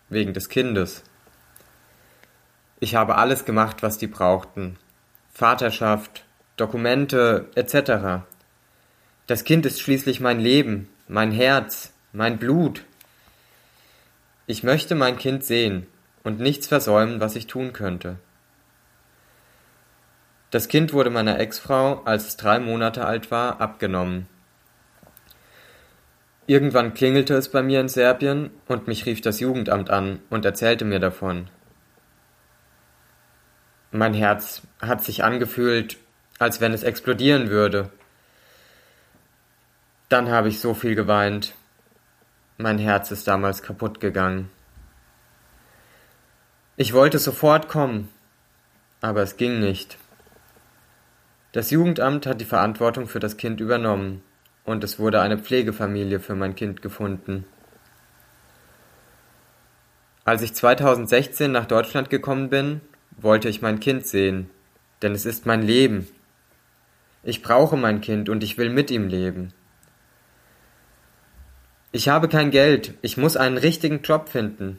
wegen des Kindes. Ich habe alles gemacht, was die brauchten. Vaterschaft, Dokumente etc. Das Kind ist schließlich mein Leben, mein Herz, mein Blut. Ich möchte mein Kind sehen und nichts versäumen, was ich tun könnte. Das Kind wurde meiner Ex-Frau, als es drei Monate alt war, abgenommen. Irgendwann klingelte es bei mir in Serbien und mich rief das Jugendamt an und erzählte mir davon. Mein Herz hat sich angefühlt, als wenn es explodieren würde. Dann habe ich so viel geweint. Mein Herz ist damals kaputt gegangen. Ich wollte sofort kommen, aber es ging nicht. Das Jugendamt hat die Verantwortung für das Kind übernommen und es wurde eine Pflegefamilie für mein Kind gefunden. Als ich 2016 nach Deutschland gekommen bin, wollte ich mein Kind sehen, denn es ist mein Leben. Ich brauche mein Kind und ich will mit ihm leben. Ich habe kein Geld, ich muss einen richtigen Job finden,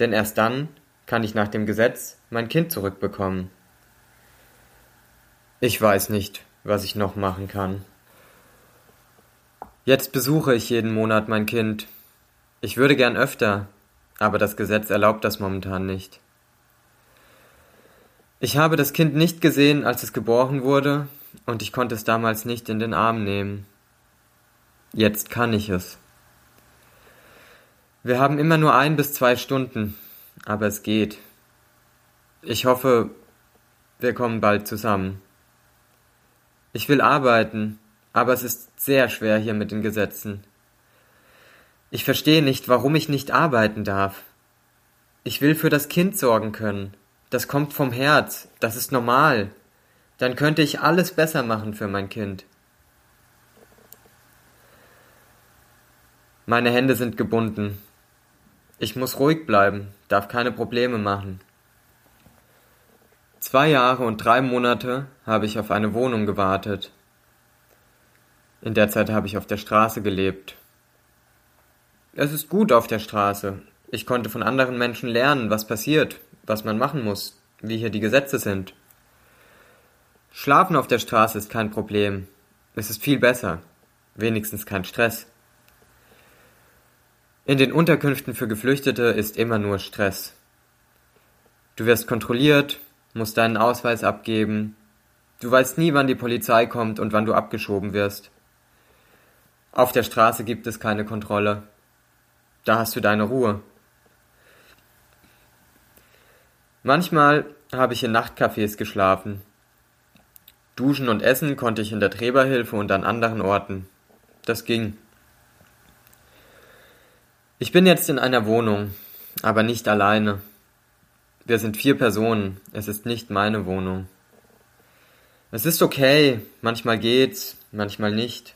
denn erst dann kann ich nach dem Gesetz mein Kind zurückbekommen. Ich weiß nicht, was ich noch machen kann. Jetzt besuche ich jeden Monat mein Kind. Ich würde gern öfter, aber das Gesetz erlaubt das momentan nicht. Ich habe das Kind nicht gesehen, als es geboren wurde, und ich konnte es damals nicht in den Arm nehmen. Jetzt kann ich es. Wir haben immer nur ein bis zwei Stunden, aber es geht. Ich hoffe, wir kommen bald zusammen. Ich will arbeiten, aber es ist sehr schwer hier mit den Gesetzen. Ich verstehe nicht, warum ich nicht arbeiten darf. Ich will für das Kind sorgen können. Das kommt vom Herz, das ist normal. Dann könnte ich alles besser machen für mein Kind. Meine Hände sind gebunden. Ich muss ruhig bleiben, darf keine Probleme machen. Zwei Jahre und drei Monate habe ich auf eine Wohnung gewartet. In der Zeit habe ich auf der Straße gelebt. Es ist gut auf der Straße. Ich konnte von anderen Menschen lernen, was passiert, was man machen muss, wie hier die Gesetze sind. Schlafen auf der Straße ist kein Problem. Es ist viel besser. Wenigstens kein Stress. In den Unterkünften für Geflüchtete ist immer nur Stress. Du wirst kontrolliert, musst deinen Ausweis abgeben. Du weißt nie, wann die Polizei kommt und wann du abgeschoben wirst. Auf der Straße gibt es keine Kontrolle. Da hast du deine Ruhe. Manchmal habe ich in Nachtcafés geschlafen. Duschen und Essen konnte ich in der Träberhilfe und an anderen Orten. Das ging. Ich bin jetzt in einer Wohnung, aber nicht alleine. Wir sind vier Personen. Es ist nicht meine Wohnung. Es ist okay, manchmal geht's, manchmal nicht.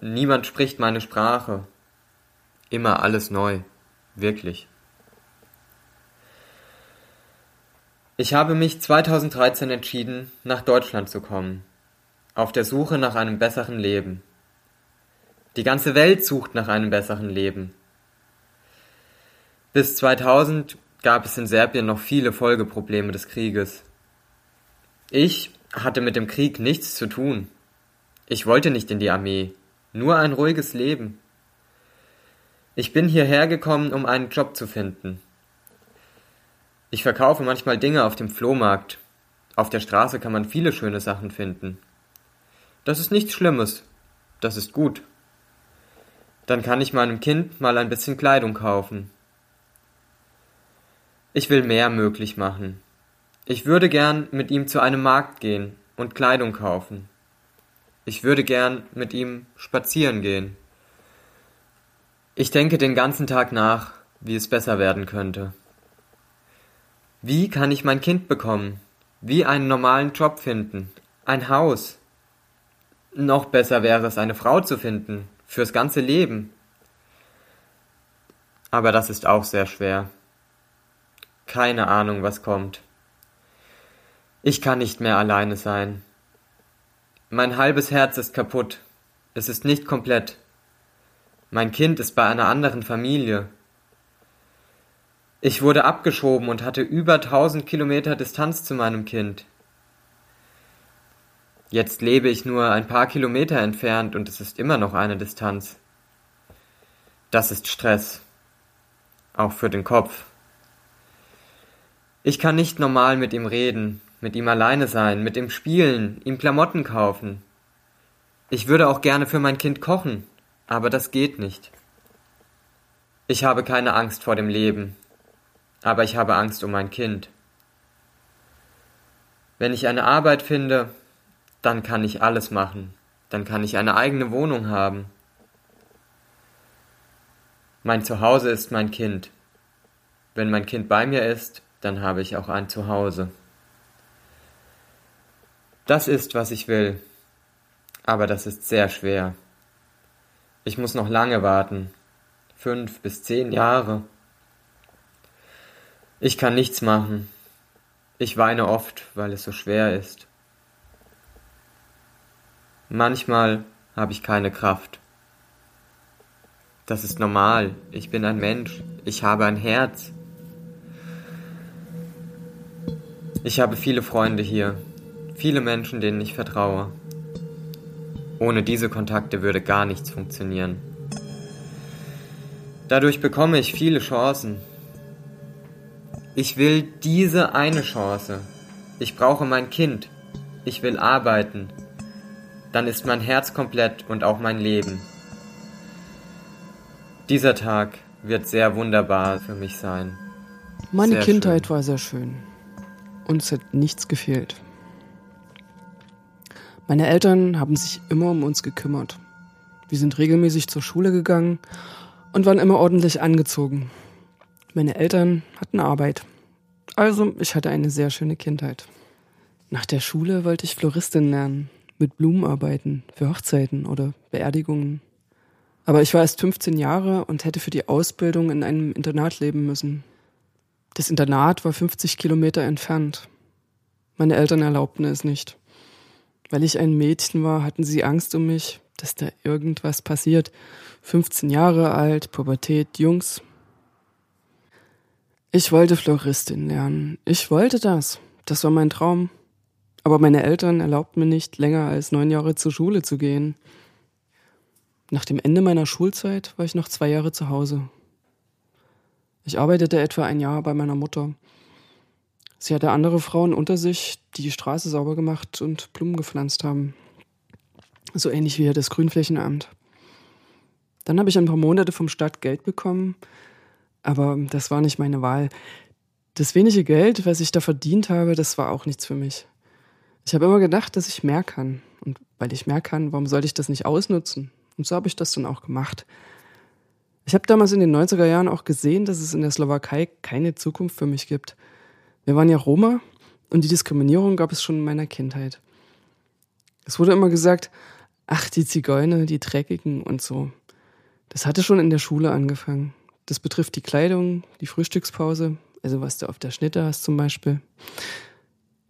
Niemand spricht meine Sprache. Immer alles neu. Wirklich. Ich habe mich 2013 entschieden, nach Deutschland zu kommen. Auf der Suche nach einem besseren Leben. Die ganze Welt sucht nach einem besseren Leben. Bis 2000 gab es in Serbien noch viele Folgeprobleme des Krieges. Ich hatte mit dem Krieg nichts zu tun. Ich wollte nicht in die Armee. Nur ein ruhiges Leben. Ich bin hierher gekommen, um einen Job zu finden. Ich verkaufe manchmal Dinge auf dem Flohmarkt. Auf der Straße kann man viele schöne Sachen finden. Das ist nichts Schlimmes. Das ist gut. Dann kann ich meinem Kind mal ein bisschen Kleidung kaufen. Ich will mehr möglich machen. Ich würde gern mit ihm zu einem Markt gehen und Kleidung kaufen. Ich würde gern mit ihm spazieren gehen. Ich denke den ganzen Tag nach, wie es besser werden könnte. Wie kann ich mein Kind bekommen? Wie einen normalen Job finden? Ein Haus? Noch besser wäre es, eine Frau zu finden, fürs ganze Leben. Aber das ist auch sehr schwer. Keine Ahnung, was kommt. Ich kann nicht mehr alleine sein. Mein halbes Herz ist kaputt. Es ist nicht komplett. Mein Kind ist bei einer anderen Familie. Ich wurde abgeschoben und hatte über tausend Kilometer Distanz zu meinem Kind. Jetzt lebe ich nur ein paar Kilometer entfernt und es ist immer noch eine Distanz. Das ist Stress. Auch für den Kopf. Ich kann nicht normal mit ihm reden, mit ihm alleine sein, mit ihm spielen, ihm Klamotten kaufen. Ich würde auch gerne für mein Kind kochen, aber das geht nicht. Ich habe keine Angst vor dem Leben, aber ich habe Angst um mein Kind. Wenn ich eine Arbeit finde, dann kann ich alles machen, dann kann ich eine eigene Wohnung haben. Mein Zuhause ist mein Kind. Wenn mein Kind bei mir ist, dann habe ich auch ein Zuhause. Das ist, was ich will. Aber das ist sehr schwer. Ich muss noch lange warten. Fünf bis zehn Jahre. Ich kann nichts machen. Ich weine oft, weil es so schwer ist. Manchmal habe ich keine Kraft. Das ist normal. Ich bin ein Mensch. Ich habe ein Herz. Ich habe viele Freunde hier viele Menschen, denen ich vertraue. Ohne diese Kontakte würde gar nichts funktionieren. Dadurch bekomme ich viele Chancen. Ich will diese eine Chance. Ich brauche mein Kind. Ich will arbeiten. Dann ist mein Herz komplett und auch mein Leben. Dieser Tag wird sehr wunderbar für mich sein. Meine Sehr Kindheit schön. war sehr schön. Und es hat nichts gefehlt. Meine Eltern haben sich immer um uns gekümmert. Wir sind regelmäßig zur Schule gegangen und waren immer ordentlich angezogen. Meine Eltern hatten Arbeit. Also, ich hatte eine sehr schöne Kindheit. Nach der Schule wollte ich Floristin lernen, mit Blumen arbeiten, für Hochzeiten oder Beerdigungen. Aber ich war erst 15 Jahre und hätte für die Ausbildung in einem Internat leben müssen. Das Internat war 50 Kilometer entfernt. Meine Eltern erlaubten es nicht. Weil ich ein Mädchen war, hatten sie Angst um mich, dass da irgendwas passiert. 15 Jahre alt, Pubertät, Jungs. Ich wollte Floristin lernen. Ich wollte das. Das war mein Traum. Aber meine Eltern erlaubten mir nicht, länger als neun Jahre zur Schule zu gehen. Nach dem Ende meiner Schulzeit war ich noch zwei Jahre zu Hause. Ich arbeitete etwa ein Jahr bei meiner Mutter. Sie hatte andere Frauen unter sich, die die Straße sauber gemacht und Blumen gepflanzt haben. So ähnlich wie das Grünflächenamt. Dann habe ich ein paar Monate vom Staat Geld bekommen, aber das war nicht meine Wahl. Das wenige Geld, was ich da verdient habe, das war auch nichts für mich. Ich habe immer gedacht, dass ich mehr kann. Und weil ich mehr kann, warum sollte ich das nicht ausnutzen? Und so habe ich das dann auch gemacht. Ich habe damals in den 90er Jahren auch gesehen, dass es in der Slowakei keine Zukunft für mich gibt. Wir waren ja Roma und die Diskriminierung gab es schon in meiner Kindheit. Es wurde immer gesagt, ach, die Zigeuner, die Dreckigen und so. Das hatte schon in der Schule angefangen. Das betrifft die Kleidung, die Frühstückspause, also was du auf der Schnitte hast zum Beispiel.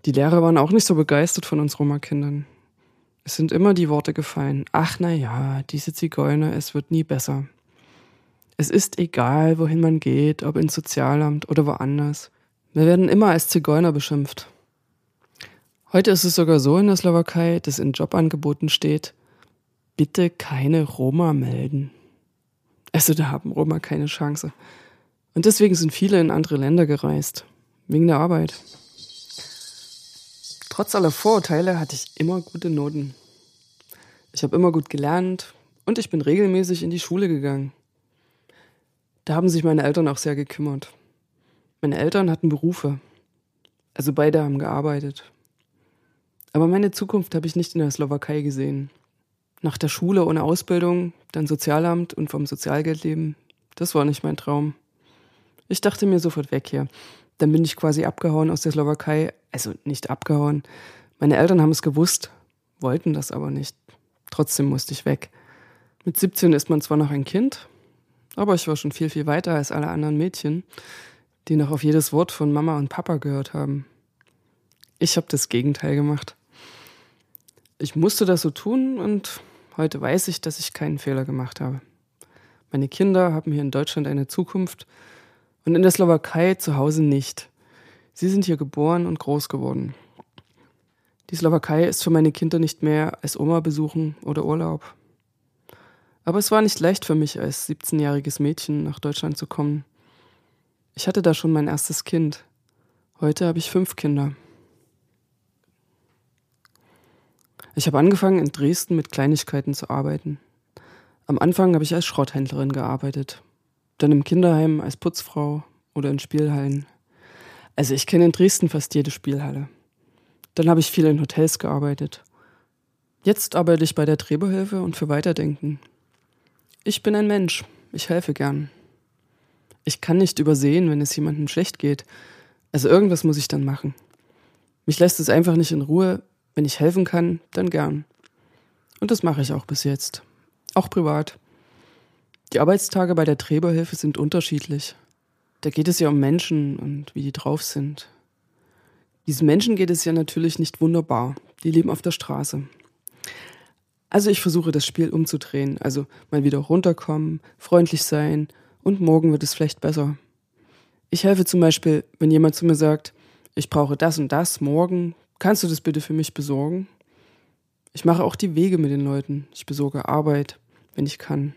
Die Lehrer waren auch nicht so begeistert von uns Roma-Kindern. Es sind immer die Worte gefallen. Ach, na ja, diese Zigeuner, es wird nie besser. Es ist egal, wohin man geht, ob ins Sozialamt oder woanders. Wir werden immer als Zigeuner beschimpft. Heute ist es sogar so in der Slowakei, dass in Jobangeboten steht, bitte keine Roma melden. Also da haben Roma keine Chance. Und deswegen sind viele in andere Länder gereist. Wegen der Arbeit. Trotz aller Vorurteile hatte ich immer gute Noten. Ich habe immer gut gelernt und ich bin regelmäßig in die Schule gegangen. Da haben sich meine Eltern auch sehr gekümmert. Meine Eltern hatten Berufe. Also beide haben gearbeitet. Aber meine Zukunft habe ich nicht in der Slowakei gesehen. Nach der Schule ohne Ausbildung, dann Sozialamt und vom Sozialgeld leben, das war nicht mein Traum. Ich dachte mir sofort weg hier. Dann bin ich quasi abgehauen aus der Slowakei. Also nicht abgehauen. Meine Eltern haben es gewusst, wollten das aber nicht. Trotzdem musste ich weg. Mit 17 ist man zwar noch ein Kind, aber ich war schon viel, viel weiter als alle anderen Mädchen, die noch auf jedes Wort von Mama und Papa gehört haben. Ich habe das Gegenteil gemacht. Ich musste das so tun und heute weiß ich, dass ich keinen Fehler gemacht habe. Meine Kinder haben hier in Deutschland eine Zukunft und in der Slowakei zu Hause nicht. Sie sind hier geboren und groß geworden. Die Slowakei ist für meine Kinder nicht mehr als Oma besuchen oder Urlaub. Aber es war nicht leicht für mich, als 17-jähriges Mädchen nach Deutschland zu kommen. Ich hatte da schon mein erstes Kind. Heute habe ich fünf Kinder. Ich habe angefangen, in Dresden mit Kleinigkeiten zu arbeiten. Am Anfang habe ich als Schrotthändlerin gearbeitet, dann im Kinderheim als Putzfrau oder in Spielhallen. Also ich kenne in Dresden fast jede Spielhalle. Dann habe ich viel in Hotels gearbeitet. Jetzt arbeite ich bei der Drehbuchhilfe und für Weiterdenken. Ich bin ein Mensch. Ich helfe gern. Ich kann nicht übersehen, wenn es jemandem schlecht geht. Also irgendwas muss ich dann machen. Mich lässt es einfach nicht in Ruhe. Wenn ich helfen kann, dann gern. Und das mache ich auch bis jetzt. Auch privat. Die Arbeitstage bei der Drehbuchhilfe sind unterschiedlich. Da geht es ja um Menschen und wie die drauf sind. Diesen Menschen geht es ja natürlich nicht wunderbar. Die leben auf der Straße. Also ich versuche das Spiel umzudrehen, also mal wieder runterkommen, freundlich sein und morgen wird es vielleicht besser. Ich helfe zum Beispiel, wenn jemand zu mir sagt, ich brauche das und das morgen, kannst du das bitte für mich besorgen? Ich mache auch die Wege mit den Leuten. Ich besorge Arbeit, wenn ich kann.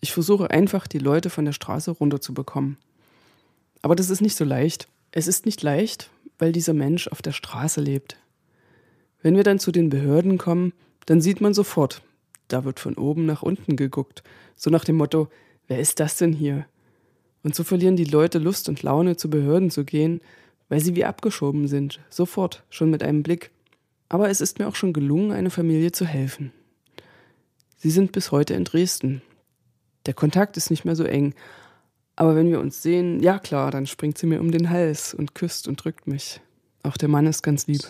Ich versuche einfach, die Leute von der Straße runterzubekommen. Aber das ist nicht so leicht. Es ist nicht leicht, weil dieser Mensch auf der Straße lebt. Wenn wir dann zu den Behörden kommen, dann sieht man sofort, da wird von oben nach unten geguckt, so nach dem Motto, wer ist das denn hier? Und so verlieren die Leute Lust und Laune, zu Behörden zu gehen, weil sie wie abgeschoben sind, sofort, schon mit einem Blick. Aber es ist mir auch schon gelungen, einer Familie zu helfen. Sie sind bis heute in Dresden. Der Kontakt ist nicht mehr so eng, aber wenn wir uns sehen, ja klar, dann springt sie mir um den Hals und küsst und drückt mich. Auch der Mann ist ganz lieb.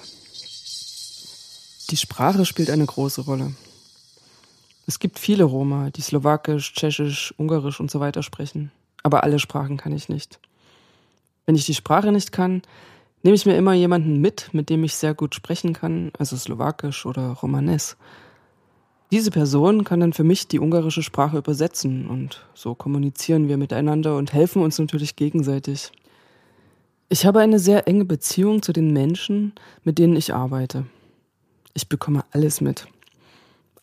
Die Sprache spielt eine große Rolle. Es gibt viele Roma, die Slowakisch, Tschechisch, Ungarisch und so weiter sprechen. Aber alle Sprachen kann ich nicht. Wenn ich die Sprache nicht kann, nehme ich mir immer jemanden mit, mit dem ich sehr gut sprechen kann, also Slowakisch oder Romanes. Diese Person kann dann für mich die ungarische Sprache übersetzen und so kommunizieren wir miteinander und helfen uns natürlich gegenseitig. Ich habe eine sehr enge Beziehung zu den Menschen, mit denen ich arbeite. Ich bekomme alles mit.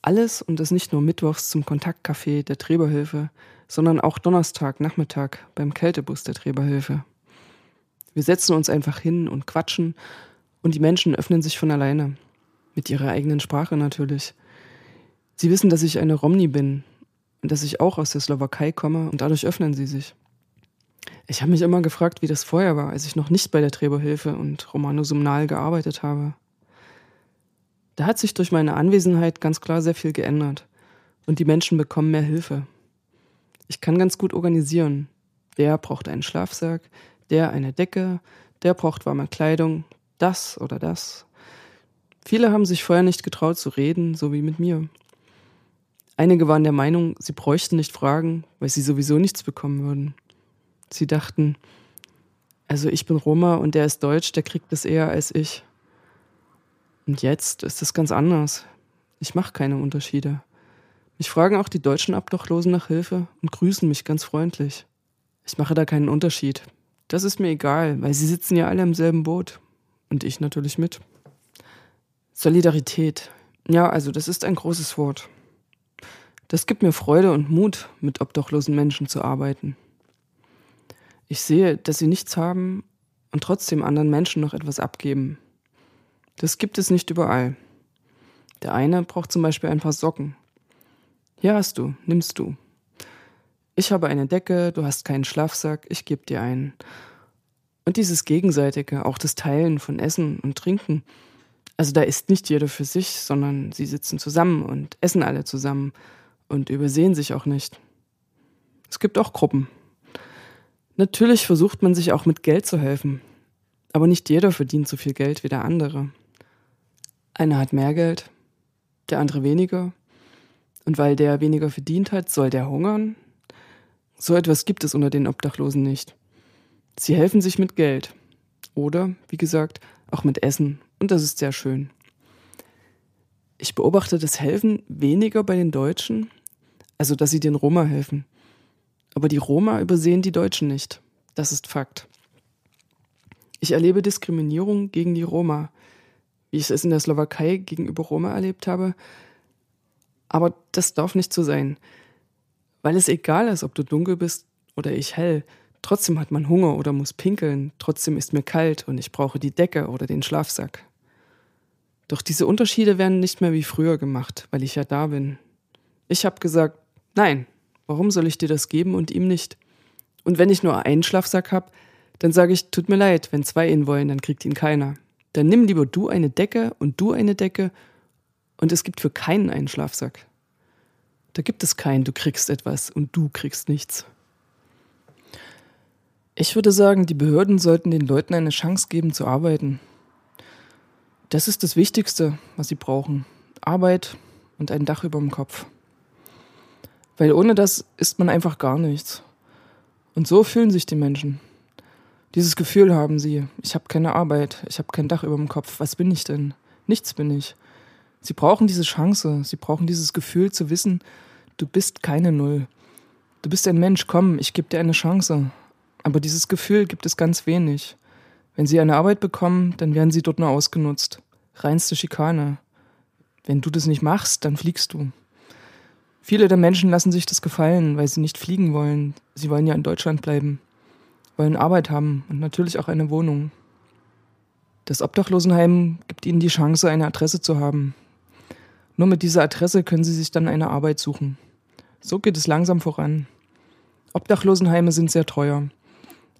Alles und das nicht nur mittwochs zum Kontaktcafé der Träberhilfe, sondern auch Donnerstag, Nachmittag beim Kältebus der Träberhilfe. Wir setzen uns einfach hin und quatschen und die Menschen öffnen sich von alleine. Mit ihrer eigenen Sprache natürlich. Sie wissen, dass ich eine Romni bin und dass ich auch aus der Slowakei komme und dadurch öffnen sie sich. Ich habe mich immer gefragt, wie das vorher war, als ich noch nicht bei der Träberhilfe und Romano Sumnal gearbeitet habe. Da hat sich durch meine Anwesenheit ganz klar sehr viel geändert und die Menschen bekommen mehr Hilfe. Ich kann ganz gut organisieren. Wer braucht einen Schlafsack, der eine Decke, der braucht warme Kleidung, das oder das. Viele haben sich vorher nicht getraut zu reden, so wie mit mir. Einige waren der Meinung, sie bräuchten nicht fragen, weil sie sowieso nichts bekommen würden. Sie dachten, also ich bin Roma und der ist Deutsch, der kriegt es eher als ich. Und jetzt ist es ganz anders. Ich mache keine Unterschiede. Mich fragen auch die deutschen Obdachlosen nach Hilfe und grüßen mich ganz freundlich. Ich mache da keinen Unterschied. Das ist mir egal, weil sie sitzen ja alle im selben Boot. Und ich natürlich mit. Solidarität. Ja, also das ist ein großes Wort. Das gibt mir Freude und Mut, mit obdachlosen Menschen zu arbeiten. Ich sehe, dass sie nichts haben und trotzdem anderen Menschen noch etwas abgeben. Das gibt es nicht überall. Der eine braucht zum Beispiel ein paar Socken. Hier hast du, nimmst du. Ich habe eine Decke, du hast keinen Schlafsack, ich gebe dir einen. Und dieses Gegenseitige, auch das Teilen von Essen und Trinken. Also da ist nicht jeder für sich, sondern sie sitzen zusammen und essen alle zusammen und übersehen sich auch nicht. Es gibt auch Gruppen. Natürlich versucht man sich auch mit Geld zu helfen, aber nicht jeder verdient so viel Geld wie der andere. Einer hat mehr Geld, der andere weniger. Und weil der weniger verdient hat, soll der hungern? So etwas gibt es unter den Obdachlosen nicht. Sie helfen sich mit Geld. Oder, wie gesagt, auch mit Essen. Und das ist sehr schön. Ich beobachte das Helfen weniger bei den Deutschen, also dass sie den Roma helfen. Aber die Roma übersehen die Deutschen nicht. Das ist Fakt. Ich erlebe Diskriminierung gegen die Roma, wie ich es in der Slowakei gegenüber Roma erlebt habe. Aber das darf nicht so sein. Weil es egal ist, ob du dunkel bist oder ich hell. Trotzdem hat man Hunger oder muss pinkeln. Trotzdem ist mir kalt und ich brauche die Decke oder den Schlafsack. Doch diese Unterschiede werden nicht mehr wie früher gemacht, weil ich ja da bin. Ich habe gesagt, nein, warum soll ich dir das geben und ihm nicht? Und wenn ich nur einen Schlafsack habe, dann sage ich, tut mir leid, wenn zwei ihn wollen, dann kriegt ihn keiner. Dann nimm lieber du eine Decke und du eine Decke und es gibt für keinen einen Schlafsack. Da gibt es keinen, du kriegst etwas und du kriegst nichts. Ich würde sagen, die Behörden sollten den Leuten eine Chance geben zu arbeiten. Das ist das Wichtigste, was sie brauchen. Arbeit und ein Dach über dem Kopf. Weil ohne das ist man einfach gar nichts. Und so fühlen sich die Menschen. Dieses Gefühl haben sie. Ich habe keine Arbeit, ich habe kein Dach über dem Kopf. Was bin ich denn? Nichts bin ich. Sie brauchen diese Chance, sie brauchen dieses Gefühl zu wissen, du bist keine Null. Du bist ein Mensch, komm, ich gebe dir eine Chance. Aber dieses Gefühl gibt es ganz wenig. Wenn sie eine Arbeit bekommen, dann werden sie dort nur ausgenutzt. Reinste Schikane. Wenn du das nicht machst, dann fliegst du. Viele der Menschen lassen sich das gefallen, weil sie nicht fliegen wollen. Sie wollen ja in Deutschland bleiben, wollen Arbeit haben und natürlich auch eine Wohnung. Das Obdachlosenheim gibt ihnen die Chance, eine Adresse zu haben. Nur mit dieser Adresse können sie sich dann eine Arbeit suchen. So geht es langsam voran. Obdachlosenheime sind sehr teuer.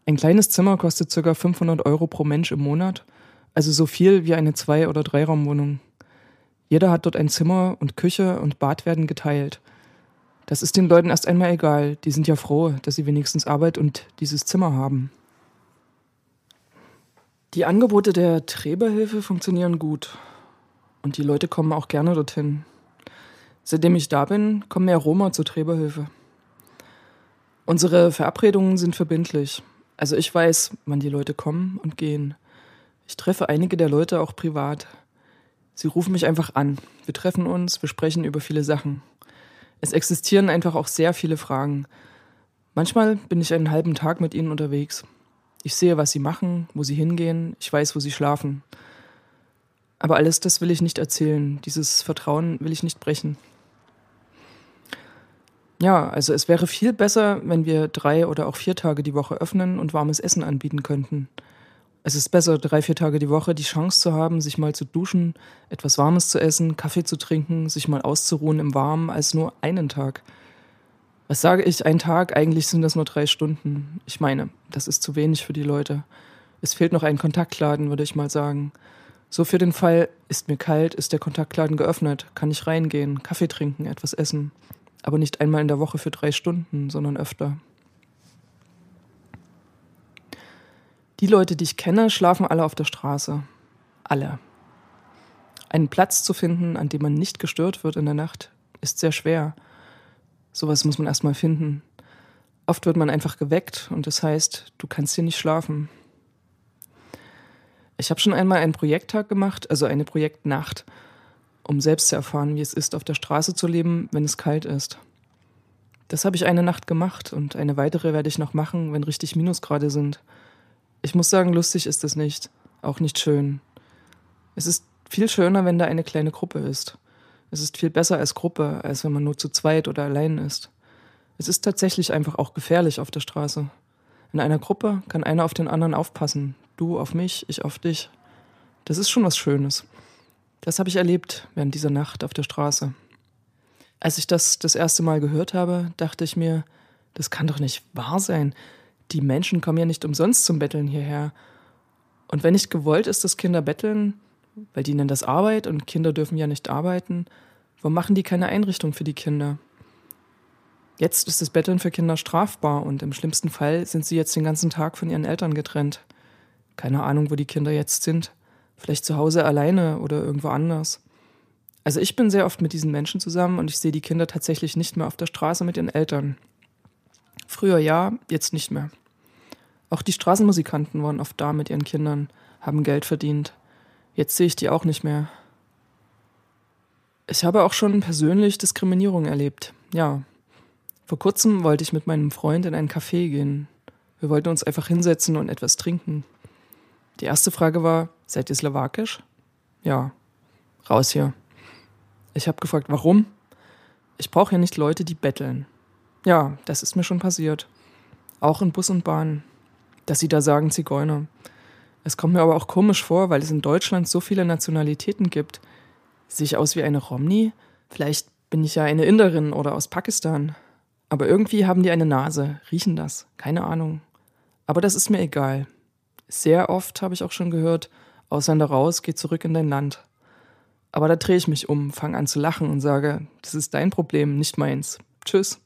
Ein kleines Zimmer kostet ca. 500 Euro pro Mensch im Monat, also so viel wie eine Zwei- oder Dreiraumwohnung. Jeder hat dort ein Zimmer und Küche und Bad werden geteilt. Das ist den Leuten erst einmal egal, die sind ja froh, dass sie wenigstens Arbeit und dieses Zimmer haben. Die Angebote der Träberhilfe funktionieren gut und die Leute kommen auch gerne dorthin. Seitdem ich da bin, kommen mehr Roma zur Träberhilfe. Unsere Verabredungen sind verbindlich. Also ich weiß, wann die Leute kommen und gehen. Ich treffe einige der Leute auch privat. Sie rufen mich einfach an. Wir treffen uns, wir sprechen über viele Sachen. Es existieren einfach auch sehr viele Fragen. Manchmal bin ich einen halben Tag mit ihnen unterwegs. Ich sehe, was sie machen, wo sie hingehen, ich weiß, wo sie schlafen. Aber alles das will ich nicht erzählen. Dieses Vertrauen will ich nicht brechen. Ja, also es wäre viel besser, wenn wir drei oder auch vier Tage die Woche öffnen und warmes Essen anbieten könnten. Es ist besser, drei, vier Tage die Woche die Chance zu haben, sich mal zu duschen, etwas Warmes zu essen, Kaffee zu trinken, sich mal auszuruhen im Warmen, als nur einen Tag. Was sage ich, ein Tag? Eigentlich sind das nur drei Stunden. Ich meine, das ist zu wenig für die Leute. Es fehlt noch ein Kontaktladen, würde ich mal sagen. So für den Fall, ist mir kalt, ist der Kontaktladen geöffnet, kann ich reingehen, Kaffee trinken, etwas essen aber nicht einmal in der Woche für drei Stunden, sondern öfter. Die Leute, die ich kenne, schlafen alle auf der Straße. Alle. Einen Platz zu finden, an dem man nicht gestört wird in der Nacht, ist sehr schwer. Sowas muss man erstmal finden. Oft wird man einfach geweckt und das heißt, du kannst hier nicht schlafen. Ich habe schon einmal einen Projekttag gemacht, also eine Projektnacht um selbst zu erfahren, wie es ist, auf der Straße zu leben, wenn es kalt ist. Das habe ich eine Nacht gemacht und eine weitere werde ich noch machen, wenn richtig Minusgrade sind. Ich muss sagen, lustig ist es nicht, auch nicht schön. Es ist viel schöner, wenn da eine kleine Gruppe ist. Es ist viel besser als Gruppe, als wenn man nur zu zweit oder allein ist. Es ist tatsächlich einfach auch gefährlich auf der Straße. In einer Gruppe kann einer auf den anderen aufpassen. Du auf mich, ich auf dich. Das ist schon was Schönes. Das habe ich erlebt während dieser Nacht auf der Straße. Als ich das das erste Mal gehört habe, dachte ich mir, das kann doch nicht wahr sein. Die Menschen kommen ja nicht umsonst zum Betteln hierher. Und wenn nicht gewollt ist, dass Kinder betteln, weil die nennen das Arbeit und Kinder dürfen ja nicht arbeiten, warum machen die keine Einrichtung für die Kinder? Jetzt ist das Betteln für Kinder strafbar und im schlimmsten Fall sind sie jetzt den ganzen Tag von ihren Eltern getrennt. Keine Ahnung, wo die Kinder jetzt sind. Vielleicht zu Hause alleine oder irgendwo anders. Also ich bin sehr oft mit diesen Menschen zusammen und ich sehe die Kinder tatsächlich nicht mehr auf der Straße mit ihren Eltern. Früher ja, jetzt nicht mehr. Auch die Straßenmusikanten waren oft da mit ihren Kindern, haben Geld verdient. Jetzt sehe ich die auch nicht mehr. Ich habe auch schon persönlich Diskriminierung erlebt. Ja. Vor kurzem wollte ich mit meinem Freund in ein Café gehen. Wir wollten uns einfach hinsetzen und etwas trinken. Die erste Frage war, seid ihr slowakisch? Ja. Raus hier. Ich habe gefragt, warum? Ich brauche ja nicht Leute, die betteln. Ja, das ist mir schon passiert. Auch in Bus und Bahn. Dass sie da sagen Zigeuner. Es kommt mir aber auch komisch vor, weil es in Deutschland so viele Nationalitäten gibt. Sehe ich aus wie eine Romni? Vielleicht bin ich ja eine Inderin oder aus Pakistan. Aber irgendwie haben die eine Nase, riechen das, keine Ahnung. Aber das ist mir egal. Sehr oft habe ich auch schon gehört, Ausländer raus, geh zurück in dein Land. Aber da drehe ich mich um, fange an zu lachen und sage, das ist dein Problem, nicht meins. Tschüss.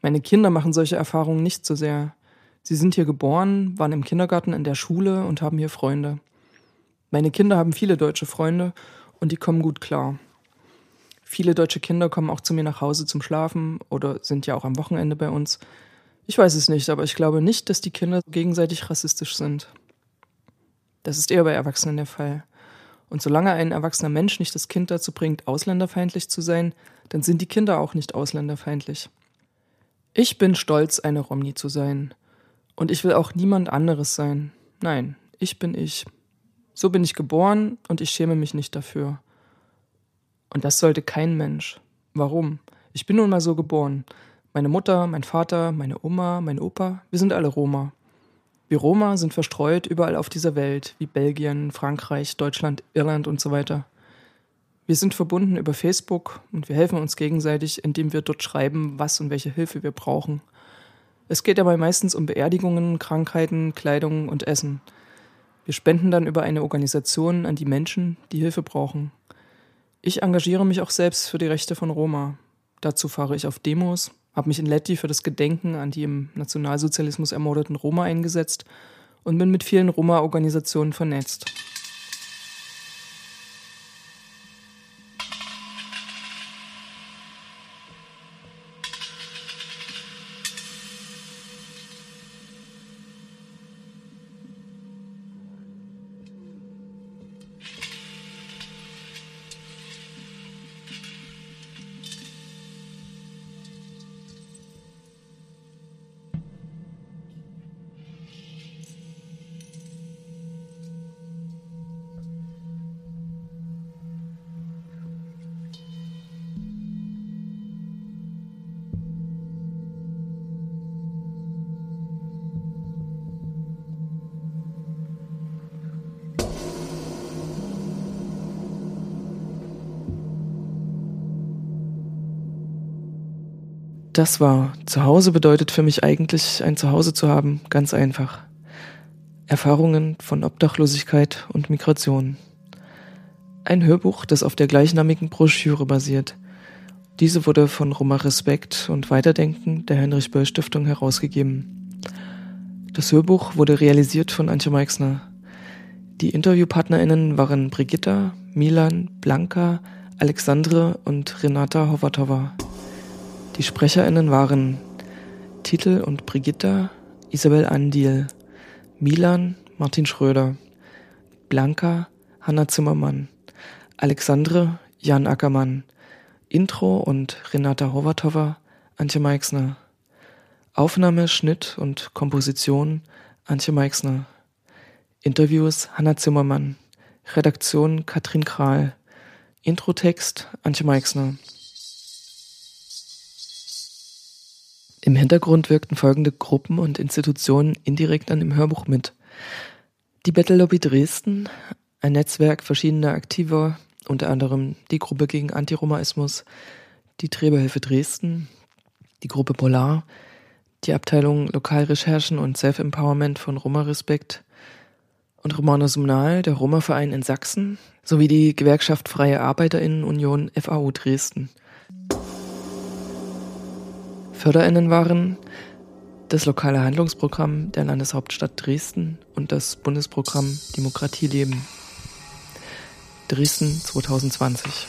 Meine Kinder machen solche Erfahrungen nicht so sehr. Sie sind hier geboren, waren im Kindergarten, in der Schule und haben hier Freunde. Meine Kinder haben viele deutsche Freunde und die kommen gut klar. Viele deutsche Kinder kommen auch zu mir nach Hause zum Schlafen oder sind ja auch am Wochenende bei uns. Ich weiß es nicht, aber ich glaube nicht, dass die Kinder gegenseitig rassistisch sind. Das ist eher bei Erwachsenen der Fall. Und solange ein erwachsener Mensch nicht das Kind dazu bringt, ausländerfeindlich zu sein, dann sind die Kinder auch nicht ausländerfeindlich. Ich bin stolz, eine Romni zu sein. Und ich will auch niemand anderes sein. Nein, ich bin ich. So bin ich geboren und ich schäme mich nicht dafür. Und das sollte kein Mensch. Warum? Ich bin nun mal so geboren. Meine Mutter, mein Vater, meine Oma, mein Opa, wir sind alle Roma. Wir Roma sind verstreut überall auf dieser Welt, wie Belgien, Frankreich, Deutschland, Irland und so weiter. Wir sind verbunden über Facebook und wir helfen uns gegenseitig, indem wir dort schreiben, was und welche Hilfe wir brauchen. Es geht dabei meistens um Beerdigungen, Krankheiten, Kleidung und Essen. Wir spenden dann über eine Organisation an die Menschen, die Hilfe brauchen. Ich engagiere mich auch selbst für die Rechte von Roma. Dazu fahre ich auf Demos, habe mich in Letti für das Gedenken an die im Nationalsozialismus ermordeten Roma eingesetzt und bin mit vielen Roma-Organisationen vernetzt. Das war. Zuhause bedeutet für mich eigentlich, ein Zuhause zu haben, ganz einfach. Erfahrungen von Obdachlosigkeit und Migration. Ein Hörbuch, das auf der gleichnamigen Broschüre basiert. Diese wurde von Roma Respekt und Weiterdenken der Heinrich Böll Stiftung herausgegeben. Das Hörbuch wurde realisiert von Antje Meixner. Die InterviewpartnerInnen waren Brigitta, Milan, Blanca, Alexandre und Renata Hovatova. Die SprecherInnen waren Titel und Brigitta, Isabel Andiel, Milan, Martin Schröder, Blanca, Hanna Zimmermann, Alexandre, Jan Ackermann, Intro und Renata Hovatova, Antje Meixner. Aufnahme, Schnitt und Komposition Antje Meixner. Interviews Hanna Zimmermann. Redaktion Katrin Kral. Introtext Antje Meixner. Im Hintergrund wirkten folgende Gruppen und Institutionen indirekt an dem Hörbuch mit. Die Battle Lobby Dresden, ein Netzwerk verschiedener Aktiver, unter anderem die Gruppe gegen Antiromaismus, die Träberhilfe Dresden, die Gruppe Polar, die Abteilung Lokalrecherchen und Self-Empowerment von Roma Respekt und Romano Sumnal, der Roma-Verein in Sachsen, sowie die Gewerkschaft Freie Arbeiterinnenunion FAU Dresden. FörderInnen waren das lokale Handlungsprogramm der Landeshauptstadt Dresden und das Bundesprogramm Demokratie leben. Dresden 2020.